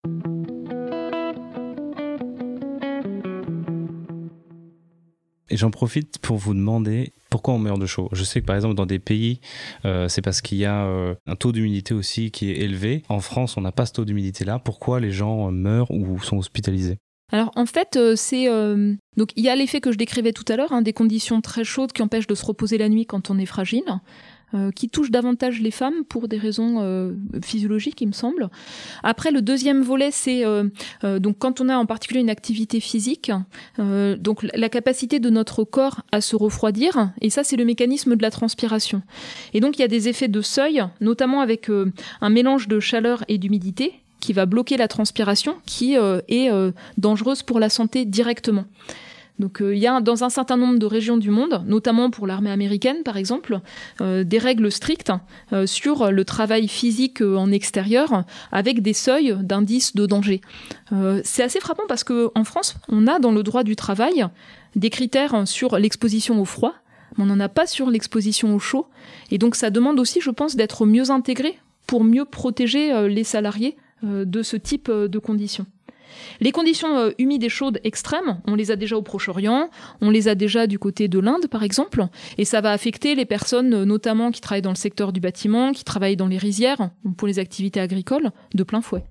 Et j'en profite pour vous demander pourquoi on meurt de chaud. Je sais que par exemple dans des pays, euh, c'est parce qu'il y a euh, un taux d'humidité aussi qui est élevé. En France, on n'a pas ce taux d'humidité-là. Pourquoi les gens euh, meurent ou sont hospitalisés? Alors en fait, c'est donc il y a l'effet que je décrivais tout à l'heure, hein, des conditions très chaudes qui empêchent de se reposer la nuit quand on est fragile. Euh, qui touche davantage les femmes pour des raisons euh, physiologiques, il me semble. Après, le deuxième volet, c'est euh, donc quand on a en particulier une activité physique, donc la capacité de notre corps à se refroidir, et ça, c'est le mécanisme de la transpiration. Et donc, il y a des effets de seuil, notamment avec un mélange de chaleur et d'humidité qui va bloquer la transpiration, qui est dangereuse pour la santé directement. Donc euh, il y a dans un certain nombre de régions du monde, notamment pour l'armée américaine par exemple, euh, des règles strictes euh, sur le travail physique en extérieur avec des seuils d'indices de danger. C'est assez frappant parce qu'en France, on a dans le droit du travail des critères sur l'exposition au froid, mais on n'en a pas sur l'exposition au chaud. Et donc ça demande aussi, je pense, d'être mieux intégré pour mieux protéger les salariés de ce type de conditions. Les conditions euh, humides et chaudes extrêmes, on les a déjà au Proche-Orient, on les a déjà du côté de l'Inde par exemple, et ça va affecter les personnes euh, notamment qui travaillent dans le secteur du bâtiment, qui travaillent dans les rizières, pour les activités agricoles, de plein fouet.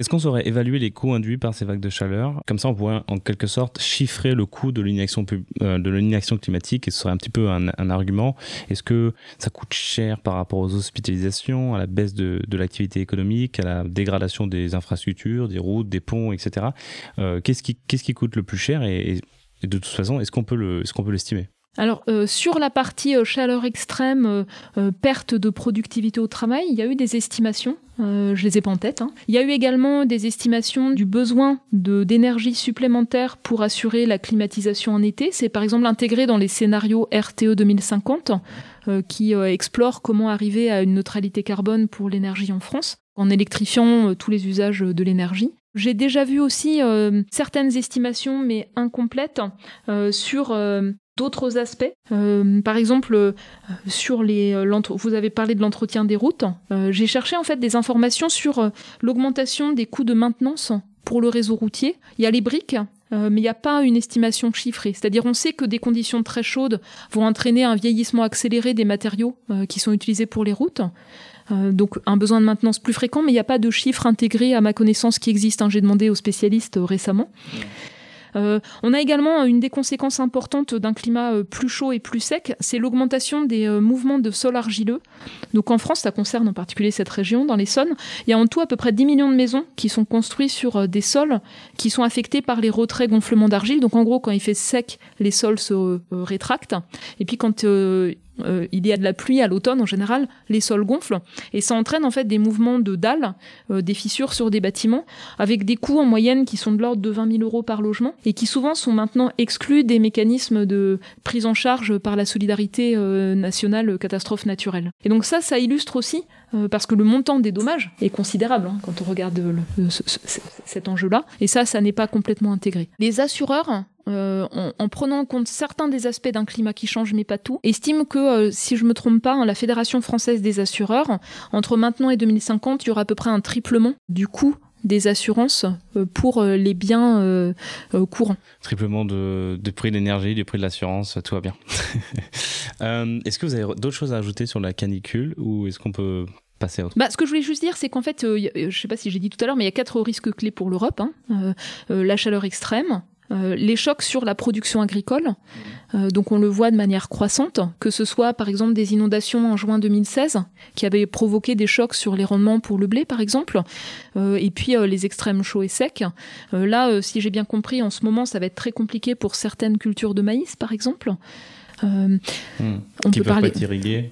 Est-ce qu'on saurait évaluer les coûts induits par ces vagues de chaleur? Comme ça, on pourrait en quelque sorte chiffrer le coût de l'inaction, euh, climatique et ce serait un petit peu un, argument. Est-ce que ça coûte cher par rapport aux hospitalisations, à la baisse de, l'activité économique, à la dégradation des infrastructures, des routes, des ponts, etc. Euh, qu'est-ce, qui, coûte le plus cher et, de toute façon, est-ce est-ce qu'on peut l'estimer? Alors euh, sur la partie euh, chaleur extrême, euh, perte de productivité au travail, il y a eu des estimations. je les ai pas en tête. Hein. Il y a eu également des estimations du besoin d'énergie supplémentaire pour assurer la climatisation en été. C'est par exemple intégré dans les scénarios RTE 2050 qui explorent comment arriver à une neutralité carbone pour l'énergie en France en électrifiant tous les usages de l'énergie. J'ai déjà vu aussi certaines estimations, mais incomplètes, sur d'autres aspects? Euh, par exemple, euh, sur les, euh, vous avez parlé de l'entretien des routes. J'ai cherché en fait des informations sur l'augmentation des coûts de maintenance pour le réseau routier. Il y a les briques euh, mais il n'y a pas une estimation chiffrée. C'est-à-dire on sait que des conditions très chaudes vont entraîner un vieillissement accéléré des matériaux euh, qui sont utilisés pour les routes. Euh, donc un besoin de maintenance plus fréquent, mais il n'y a pas de chiffre intégré à ma connaissance qui existe. Hein. J'ai demandé aux spécialistes récemment. Euh, on a également une des conséquences importantes d'un climat euh, plus chaud et plus sec, c'est l'augmentation des euh, mouvements de sol argileux. Donc en France, ça concerne en particulier cette région, dans les Saônes. Il y a en tout à peu près 10 millions de maisons qui sont construites sur des sols qui sont affectés par les retraits gonflements d'argile. Donc en gros, quand il fait sec, les sols se rétractent. Et puis quand il y a de la pluie à l'automne en général, les sols gonflent et ça entraîne en fait des mouvements de dalles, euh, des fissures sur des bâtiments, avec des coûts en moyenne qui sont de l'ordre de 20 000 euros par logement et qui souvent sont maintenant exclus des mécanismes de prise en charge par la solidarité euh, nationale catastrophe naturelle. Et donc ça, ça illustre aussi parce que le montant des dommages est considérable hein, quand on regarde cet enjeu-là. Et ça, ça n'est pas complètement intégré. Les assureurs euh, en, prenant en compte certains des aspects d'un climat qui change, mais pas tout, estime que, euh, si je me trompe pas, hein, la Fédération française des assureurs, entre maintenant et 2050, il y aura à peu près un triplement du coût des assurances euh, pour les biens courants. Triplement de, de prix de l'énergie, du prix de l'assurance, tout va bien. <laughs> est-ce que vous avez d'autres choses à ajouter sur la canicule ou est-ce qu'on peut passer à autre bah, Ce que je voulais juste dire, c'est qu'en fait, je ne sais pas si j'ai dit tout à l'heure, mais il y a quatre risques clés pour l'Europe. Hein. la chaleur extrême, euh, les chocs sur la production agricole. Euh, donc on le voit de manière croissante, que ce soit par exemple des inondations en juin 2016 qui avaient provoqué des chocs sur les rendements pour le blé par exemple, euh, et puis les extrêmes chauds et secs. là, si j'ai bien compris, en ce moment, ça va être très compliqué pour certaines cultures de maïs par exemple. Hmm. On qui peut parler. Pas être irriguées.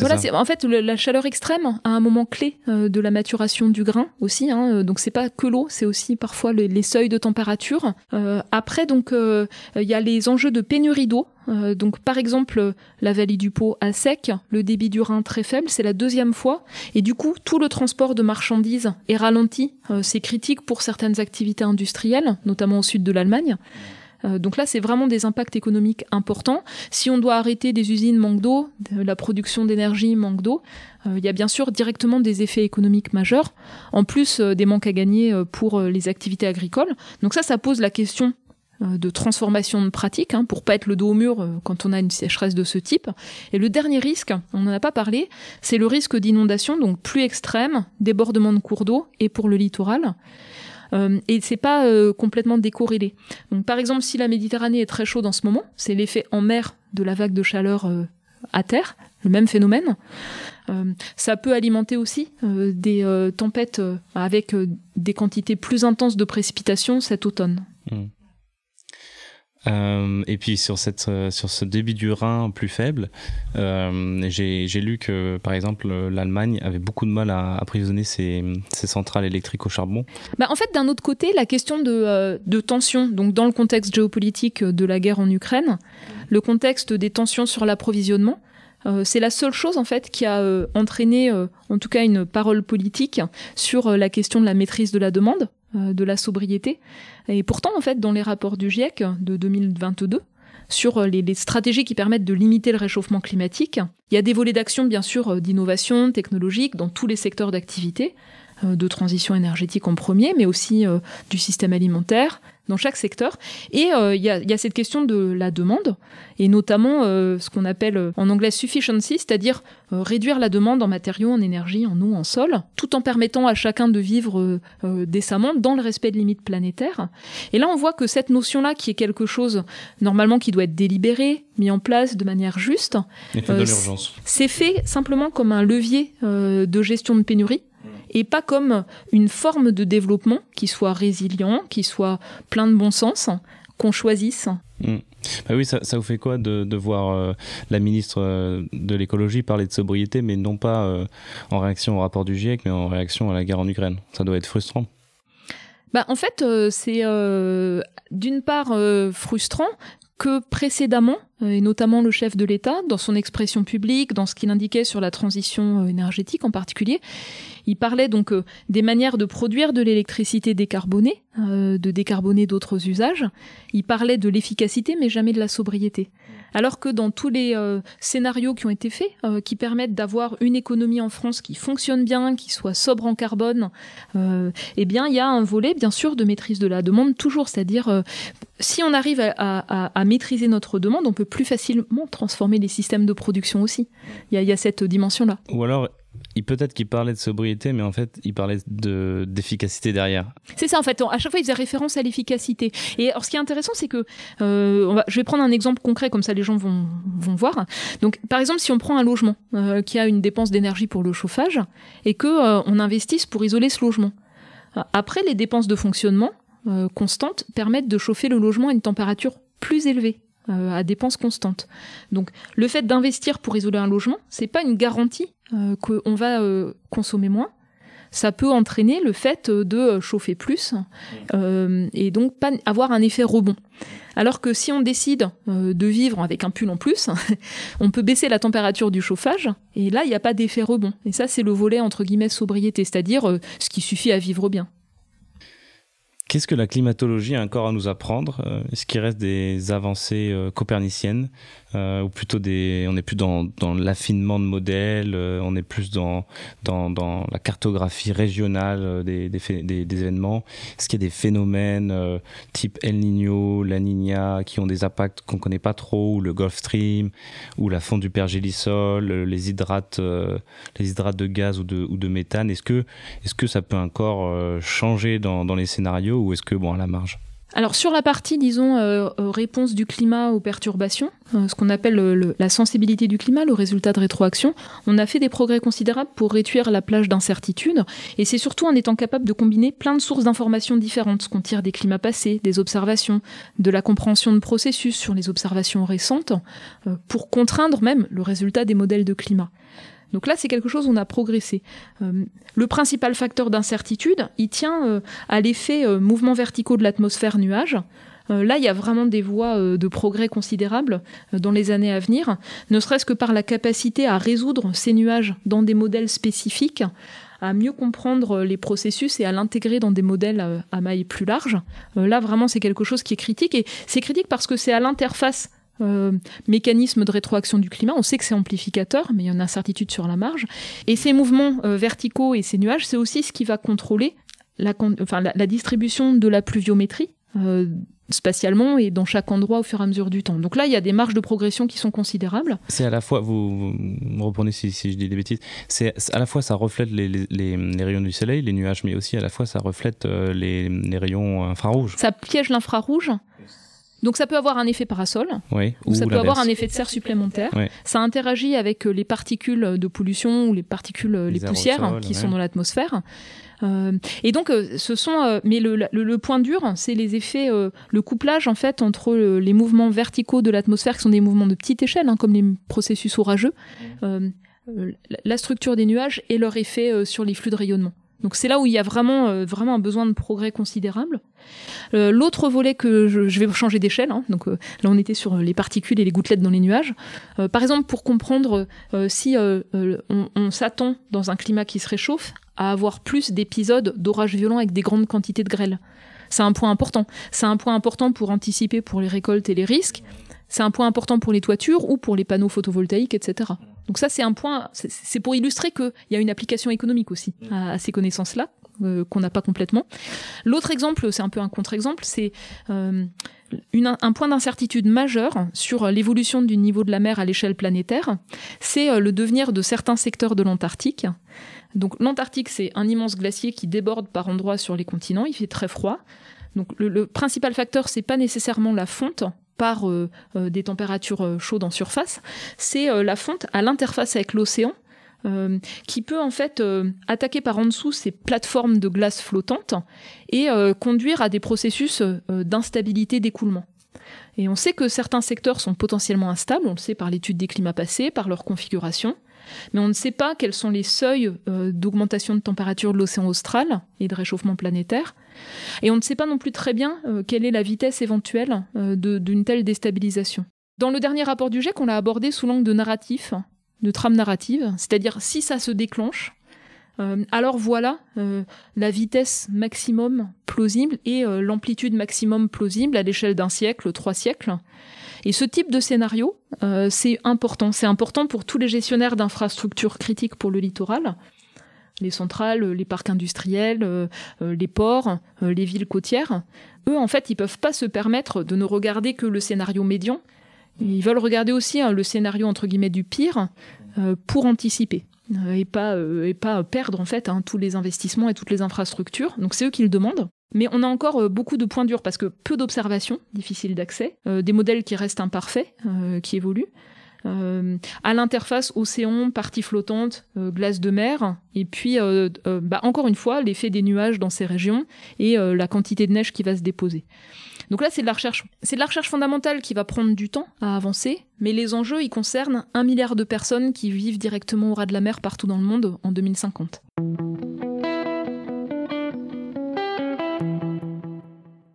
Voilà, c'est en fait la chaleur extrême à un moment clé euh, de la maturation du grain aussi. Hein, euh, donc c'est pas que l'eau, c'est aussi parfois les, seuils de température. Euh, après donc il y a les enjeux de pénurie d'eau. donc par exemple la vallée du Pau à sec, le débit du Rhin très faible, c'est la deuxième fois et du coup tout le transport de marchandises est ralenti. c'est critique pour certaines activités industrielles, notamment au sud de l'Allemagne. Euh, donc là, c'est vraiment des impacts économiques importants. Si on doit arrêter des usines manque d'eau, la production d'énergie manque d'eau, euh, il y a bien sûr directement des effets économiques majeurs, en plus euh, des manques à gagner pour les activités agricoles. Donc ça, ça pose la question de transformation de pratique hein, pour pas être le dos au mur quand on a une sécheresse de ce type. Et le dernier risque, on n'en a pas parlé, c'est le risque d'inondation, donc plus extrême, débordement de cours d'eau et pour le littoral. Euh, et c'est pas euh, complètement décorrélé. Donc par exemple, si la Méditerranée est très chaude en ce moment, c'est l'effet en mer de la vague de chaleur euh, à terre, le même phénomène. ça peut alimenter aussi des tempêtes avec des quantités plus intenses de précipitations cet automne. Mmh. Euh, et puis sur, cette, euh, sur ce débit du Rhin plus faible, euh, j'ai lu que par exemple l'Allemagne avait beaucoup de mal à approvisionner ses, centrales électriques au charbon. Bah, en fait, d'un autre côté, la question de, de tension, donc dans le contexte géopolitique de la guerre en Ukraine, le contexte des tensions sur l'approvisionnement, c'est la seule chose en fait qui a entraîné en tout cas une parole politique sur la question de la maîtrise de la demande. Euh, de la sobriété. Et pourtant, en fait, dans les rapports du GIEC de 2022, sur euh, les, stratégies qui permettent de limiter le réchauffement climatique. Il y a des volets d'action, bien sûr, euh, d'innovation technologique dans tous les secteurs d'activité, de transition énergétique en premier, mais aussi du système alimentaire, dans chaque secteur. Et euh, il y, a, cette question de la demande, et notamment euh, ce qu'on appelle euh, en anglais sufficiency, c'est-à-dire réduire la demande en matériaux, en énergie, en eau, en sol, tout en permettant à chacun de vivre décemment dans le respect de limites planétaires. Et là, on voit que cette notion-là, qui est quelque chose normalement qui doit être délibéré, mis en place de manière juste, c'est fait simplement comme un levier de gestion de pénurie et pas comme une forme de développement qui soit résilient, qui soit plein de bon sens, qu'on choisisse. Hmm. Bah oui, ça, vous fait quoi de, voir euh, la ministre euh, de l'écologie parler de sobriété, mais non pas euh, en réaction au rapport du GIEC, mais en réaction à la guerre en Ukraine? Ça doit être frustrant. Bah, en fait, c'est d'une part frustrant que précédemment, et notamment le chef de l'État, dans son expression publique, dans ce qu'il indiquait sur la transition énergétique en particulier, il parlait donc euh, des manières de produire de l'électricité décarbonée, euh, de décarboner d'autres usages. Il parlait de l'efficacité, mais jamais de la sobriété. Alors que dans tous les euh, scénarios qui ont été faits, euh, qui permettent d'avoir une économie en France qui fonctionne bien, qui soit sobre en carbone, euh, eh bien, il y a un volet, bien sûr, de maîtrise de la demande toujours. C'est-à-dire, si on arrive à, maîtriser notre demande, on peut plus facilement transformer les systèmes de production aussi. Il y a, il y a cette dimension-là. Ou alors, peut-être qu'il parlait de sobriété, mais en fait, il parlait de d'efficacité derrière. C'est ça en fait. À chaque fois, ils faisaient référence à l'efficacité. Et alors, ce qui est intéressant, c'est que euh, je vais prendre un exemple concret comme ça, les gens vont vont voir. Donc, par exemple, si on prend un logement euh, qui a une dépense d'énergie pour le chauffage et que euh, on investisse pour isoler ce logement, après les dépenses de fonctionnement euh, constantes permettent de chauffer le logement à une température plus élevée. à dépenses constantes. Donc, le fait d'investir pour isoler un logement, c'est pas une garantie euh, qu'on va euh, consommer moins, ça peut entraîner le fait euh, de chauffer plus euh, et donc pas avoir un effet rebond. Alors que si on décide euh, de vivre avec un pull en plus, <laughs> on peut baisser la température du chauffage et là il n'y a pas d'effet rebond. Et ça c'est le volet entre guillemets sobriété, c'est-à-dire euh, ce qui suffit à vivre bien. Qu'est-ce que la climatologie a encore à nous apprendre Est-ce qu'il reste des avancées euh, coperniciennes euh, ou plutôt des on est plus dans, l'affinement de modèles, euh, on est plus dans la cartographie régionale euh, des, événements. Est-ce qu'il y a des phénomènes type El Niño, La Niña qui ont des impacts qu'on connaît pas trop, ou le Gulf Stream, ou la fonte du pergélisol, les hydrates les hydrates de gaz ou de méthane? Est-ce que est-ce que ça peut encore changer dans, dans les scénarios ou est-ce que bon à la marge? Alors sur la partie, disons, euh, euh, réponse du climat aux perturbations, euh, ce qu'on appelle le- le- la sensibilité du climat, le résultat de rétroaction, on a fait des progrès considérables pour réduire la plage d'incertitude. Et c'est surtout en étant capable de combiner plein de sources d'informations différentes qu'on tire des climats passés, des observations, de la compréhension de processus sur les observations récentes, euh, pour contraindre même le résultat des modèles de climat. Donc là, c'est quelque chose où on a progressé. Euh, le principal facteur d'incertitude, il tient euh, à l'effet euh, mouvements verticaux de l'atmosphère nuage. Là, il y a vraiment des voies de progrès considérables dans les années à venir, ne serait-ce que par la capacité à résoudre ces nuages dans des modèles spécifiques, à mieux comprendre les processus et à l'intégrer dans des modèles à maille plus large. Là, vraiment, c'est quelque chose qui est critique. Et c'est critique parce que c'est à l'interface euh, mécanisme de rétroaction du climat. On sait que c'est amplificateur, mais il y a une incertitude sur la marge. Et ces mouvements euh, verticaux et ces nuages, c'est aussi ce qui va contrôler la, enfin, la, la distribution de la pluviométrie euh, spatialement et dans chaque endroit au fur et à mesure du temps. Donc là, il y a des marges de progression qui sont considérables. C'est à la fois, vous, me reprenez si, si je dis des bêtises, c'est à la fois ça reflète les, les, les- les rayons du soleil, les nuages, mais aussi à la fois ça reflète euh, les, les rayons infrarouges. Ça piège l'infrarouge. Donc ça peut avoir un effet parasol, Oui, ou ça peut avoir un effet de serre supplémentaire. Ouais. Ça interagit avec euh, les particules de pollution ou les particules, euh, les, Les poussières aérosols, qui ouais. sont dans l'atmosphère. Euh, et donc, ce sont, euh, mais le, le- le point dur, c'est les effets, euh, le couplage en fait entre les mouvements verticaux de l'atmosphère, qui sont des mouvements de petite échelle, hein, comme les processus orageux, la- structure des nuages et leur effet sur les flux de rayonnement. Donc c'est là où il y a vraiment, euh, un besoin de progrès considérable. Euh, L'autre volet que je, vais changer d'échelle, hein, donc euh, là on était sur les particules et les gouttelettes dans les nuages. Par exemple, pour comprendre si on, on s'attend dans un climat qui se réchauffe à avoir plus d'épisodes d'orages violents avec des grandes quantités de grêle. C'est un point important. C'est un point important pour anticiper pour les récoltes et les risques. C'est un point important pour les toitures ou pour les panneaux photovoltaïques, etc. Donc ça, c'est un point. c'est- pour illustrer qu'il y a une application économique aussi à, à ces connaissances-là euh, qu'on n'a pas complètement. L'autre exemple, c'est un peu un contre-exemple, c'est euh, un point d'incertitude majeur sur l'évolution du niveau de la mer à l'échelle planétaire. C'est euh, le devenir de certains secteurs de l'Antarctique. Donc l'Antarctique, c'est un immense glacier qui déborde par endroits sur les continents. Il fait très froid. Donc le, le principal facteur, c'est pas nécessairement la fonte par euh, euh, des températures euh, chaudes en surface, c'est la fonte à l'interface avec l'océan qui peut en fait attaquer par en dessous ces plateformes de glace flottantes et conduire à des processus d'instabilité d'écoulement. Et on sait que certains secteurs sont potentiellement instables, on le sait par l'étude des climats passés, par leur configuration, mais on ne sait pas quels sont les seuils euh, d'augmentation de température de l'océan austral et de réchauffement planétaire. Et on ne sait pas non plus très bien euh, quelle est la vitesse éventuelle euh, d'une telle déstabilisation. Dans le dernier rapport du GIEC, on l'a abordé sous l'angle de narratif, de trame narrative, c'est-à-dire si ça se déclenche, alors voilà la vitesse maximum plausible et l'amplitude maximum plausible à l'échelle d'un siècle, trois siècles. Et ce type de scénario, euh, c'est important. C'est important pour tous les gestionnaires d'infrastructures critiques pour le littoral. Les centrales, les parcs industriels, euh, euh, les ports, euh, les villes côtières. Eux, en fait, ils peuvent pas se permettre de ne regarder que le scénario médian. Ils veulent regarder aussi hein, le scénario entre guillemets du pire euh, pour anticiper euh, et pas euh, et pas perdre en fait hein, tous les investissements et toutes les infrastructures. Donc c'est eux qui le demandent. Mais on a encore euh, beaucoup de points durs parce que peu d'observations, difficile d'accès, euh, des modèles qui restent imparfaits, euh, qui évoluent. À l'interface océan, partie flottante, glace de mer, et puis bah, encore une fois l'effet des nuages dans ces régions et la quantité de neige qui va se déposer. Donc là c'est de la recherche, c'est de la recherche fondamentale qui va prendre du temps à avancer, mais les enjeux ils concernent un milliard de personnes qui vivent directement au ras de la mer partout dans le monde en 2050.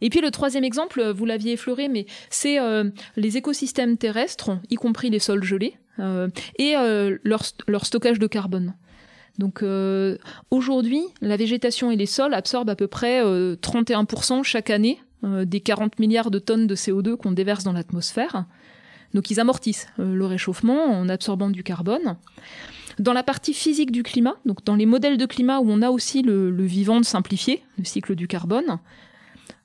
Et puis le troisième exemple, vous l'aviez effleuré, mais c'est euh, les écosystèmes terrestres, y compris les sols gelés, euh, et euh, leur, stockage de carbone. Donc euh, aujourd'hui, la végétation et les sols absorbent à peu près euh, 31% chaque année euh, des 40 milliards de tonnes de CO2 qu'on déverse dans l'atmosphère. Donc ils amortissent euh, le réchauffement en absorbant du carbone. Dans la partie physique du climat, donc dans les modèles de climat où on a aussi le, le vivant simplifié, le cycle du carbone,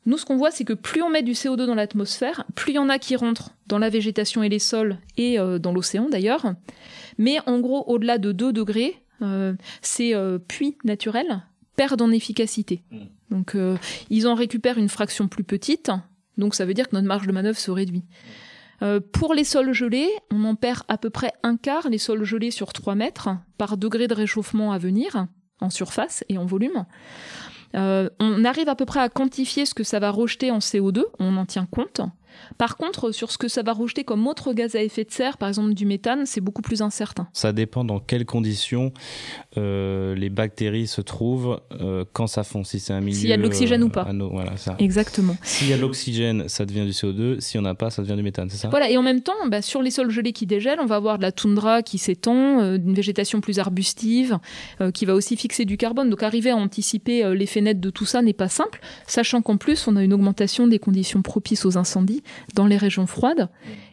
nous, ce qu'on voit, c'est que plus on met du CO2 dans l'atmosphère, plus il y en a qui rentrent dans la végétation et les sols et euh, dans l'océan d'ailleurs. Mais en gros, au-delà de 2 degrés, euh, ces euh, puits naturels perdent en efficacité. Donc, euh, ils en récupèrent une fraction plus petite. Donc, ça veut dire que notre marge de manœuvre se réduit. Pour les sols gelés, on en perd à peu près un quart, les sols gelés sur 3 mètres, par degré de réchauffement à venir, en surface et en volume. Euh, on arrive à peu près à quantifier ce que ça va rejeter en CO2, on en tient compte. Par contre, sur ce que ça va rejeter comme autre gaz à effet de serre, par exemple du méthane, c'est beaucoup plus incertain. Ça dépend dans quelles conditions euh, les bactéries se trouvent euh, quand ça fond. Si c'est un milieu. S'il y a de l'oxygène ou pas. ano- voilà, ça. Exactement. S'il y a de l'oxygène, ça devient du CO2. Si on n'a pas, ça devient du méthane, c'est ça? Voilà, et en même temps, bah, sur les sols gelés qui dégèlent, on va avoir de la toundra qui s'étend, euh, une végétation plus arbustive, euh, qui va aussi fixer du carbone. Donc arriver à anticiper euh, l'effet net de tout ça n'est pas simple, sachant qu'en plus, on a une augmentation des conditions propices aux incendies dans les régions froides.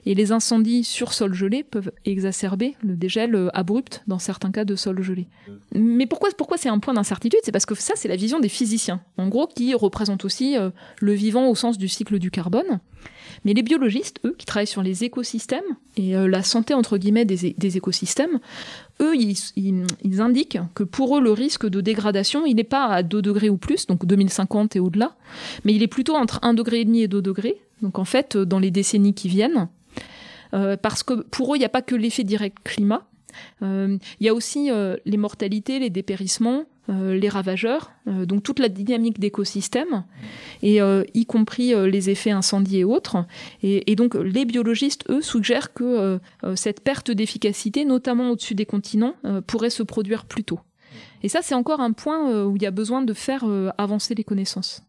Et les incendies sur sol gelé peuvent exacerber le dégel euh, abrupt dans certains cas de sol gelé. Mais pourquoi, pourquoi c'est un point d'incertitude? C'est parce que ça, c'est la vision des physiciens, en gros, qui représentent aussi euh, le vivant au sens du cycle du carbone. Mais les biologistes, eux, qui travaillent sur les écosystèmes et euh, la santé entre guillemets des, écosystèmes, eux, ils, ils- ils indiquent que pour eux, le risque de dégradation, il n'est pas à 2 degrés ou plus, donc 2050 et au-delà, mais il est plutôt entre 1,5 degré et 2 degrés, donc en fait, euh, dans les décennies qui viennent. Euh, parce que pour eux, il n'y a pas que l'effet direct climat, euh, il y a aussi les mortalités, les dépérissements, les ravageurs, donc toute la dynamique d'écosystème, et y compris les effets incendies et autres. Et, donc les biologistes, eux, suggèrent que cette perte d'efficacité, notamment au-dessus des continents, pourrait se produire plus tôt. Et ça, c'est encore un point où il y a besoin de faire avancer les connaissances.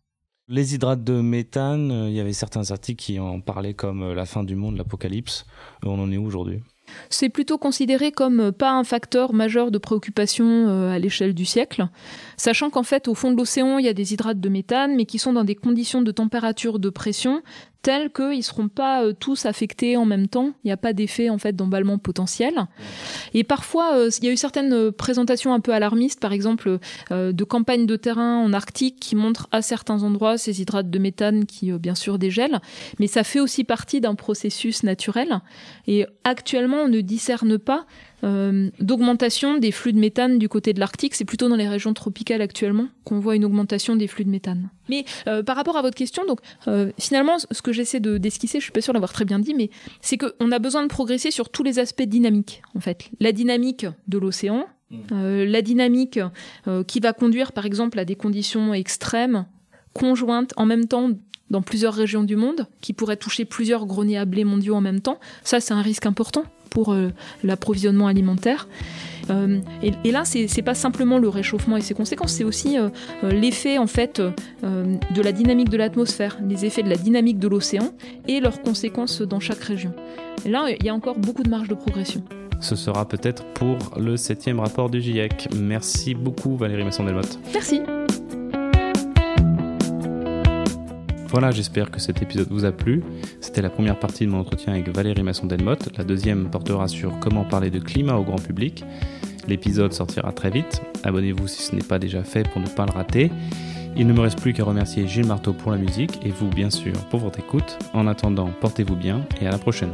Les hydrates de méthane, euh, il y avait certains articles qui en parlaient comme euh, la fin du monde, l'apocalypse. Euh, On en est où aujourd'hui? C'est plutôt considéré comme pas un facteur majeur de préoccupation à l'échelle du siècle, sachant qu'en fait, au fond de l'océan, il y a des hydrates de méthane, mais qui sont dans des conditions de température, de pression, telles qu'ils ne seront pas euh, tous affectés en même temps. Il n'y a pas d'effet en fait d'emballement potentiel. Et parfois, euh, il y a eu certaines euh, présentations un peu alarmistes, par exemple, euh, de campagnes de terrain en Arctique qui montrent à certains endroits ces hydrates de méthane qui, bien sûr, dégèlent. Mais ça fait aussi partie d'un processus naturel. Et actuellement, on ne discerne pas euh, d'augmentation des flux de méthane du côté de l'Arctique. C'est plutôt dans les régions tropicales actuellement qu'on voit une augmentation des flux de méthane. Mais euh, par rapport à votre question, donc euh, finalement, ce que j'essaie de d'esquisser, je suis pas sûre d'avoir très bien dit, mais c'est qu'on a besoin de progresser sur tous les aspects dynamiques. En fait, la dynamique de l'océan, euh, la dynamique qui va conduire, par exemple, à des conditions extrêmes, conjointes, en même temps dans plusieurs régions du monde, qui pourraient toucher plusieurs greniers à blé mondiaux en même temps. Ça, c'est un risque important pour euh, l'approvisionnement alimentaire. Euh, et, et là, c'est pas simplement le réchauffement et ses conséquences, c'est aussi euh, l'effet en fait de la dynamique de l'atmosphère, les effets de la dynamique de l'océan et leurs conséquences dans chaque région. Et là, il y a encore beaucoup de marge de progression. Ce sera peut-être pour le septième rapport du GIEC. Merci beaucoup Valérie Masson-Delmotte. Merci. Voilà, j'espère que cet épisode vous a plu. C'était la première partie de mon entretien avec Valérie Masson-Delmotte. La deuxième portera sur comment parler de climat au grand public. L'épisode sortira très vite. Abonnez-vous si ce n'est pas déjà fait pour ne pas le rater. Il ne me reste plus qu'à remercier Gilles Marteau pour la musique et vous, bien sûr, pour votre écoute. En attendant, portez-vous bien et à la prochaine.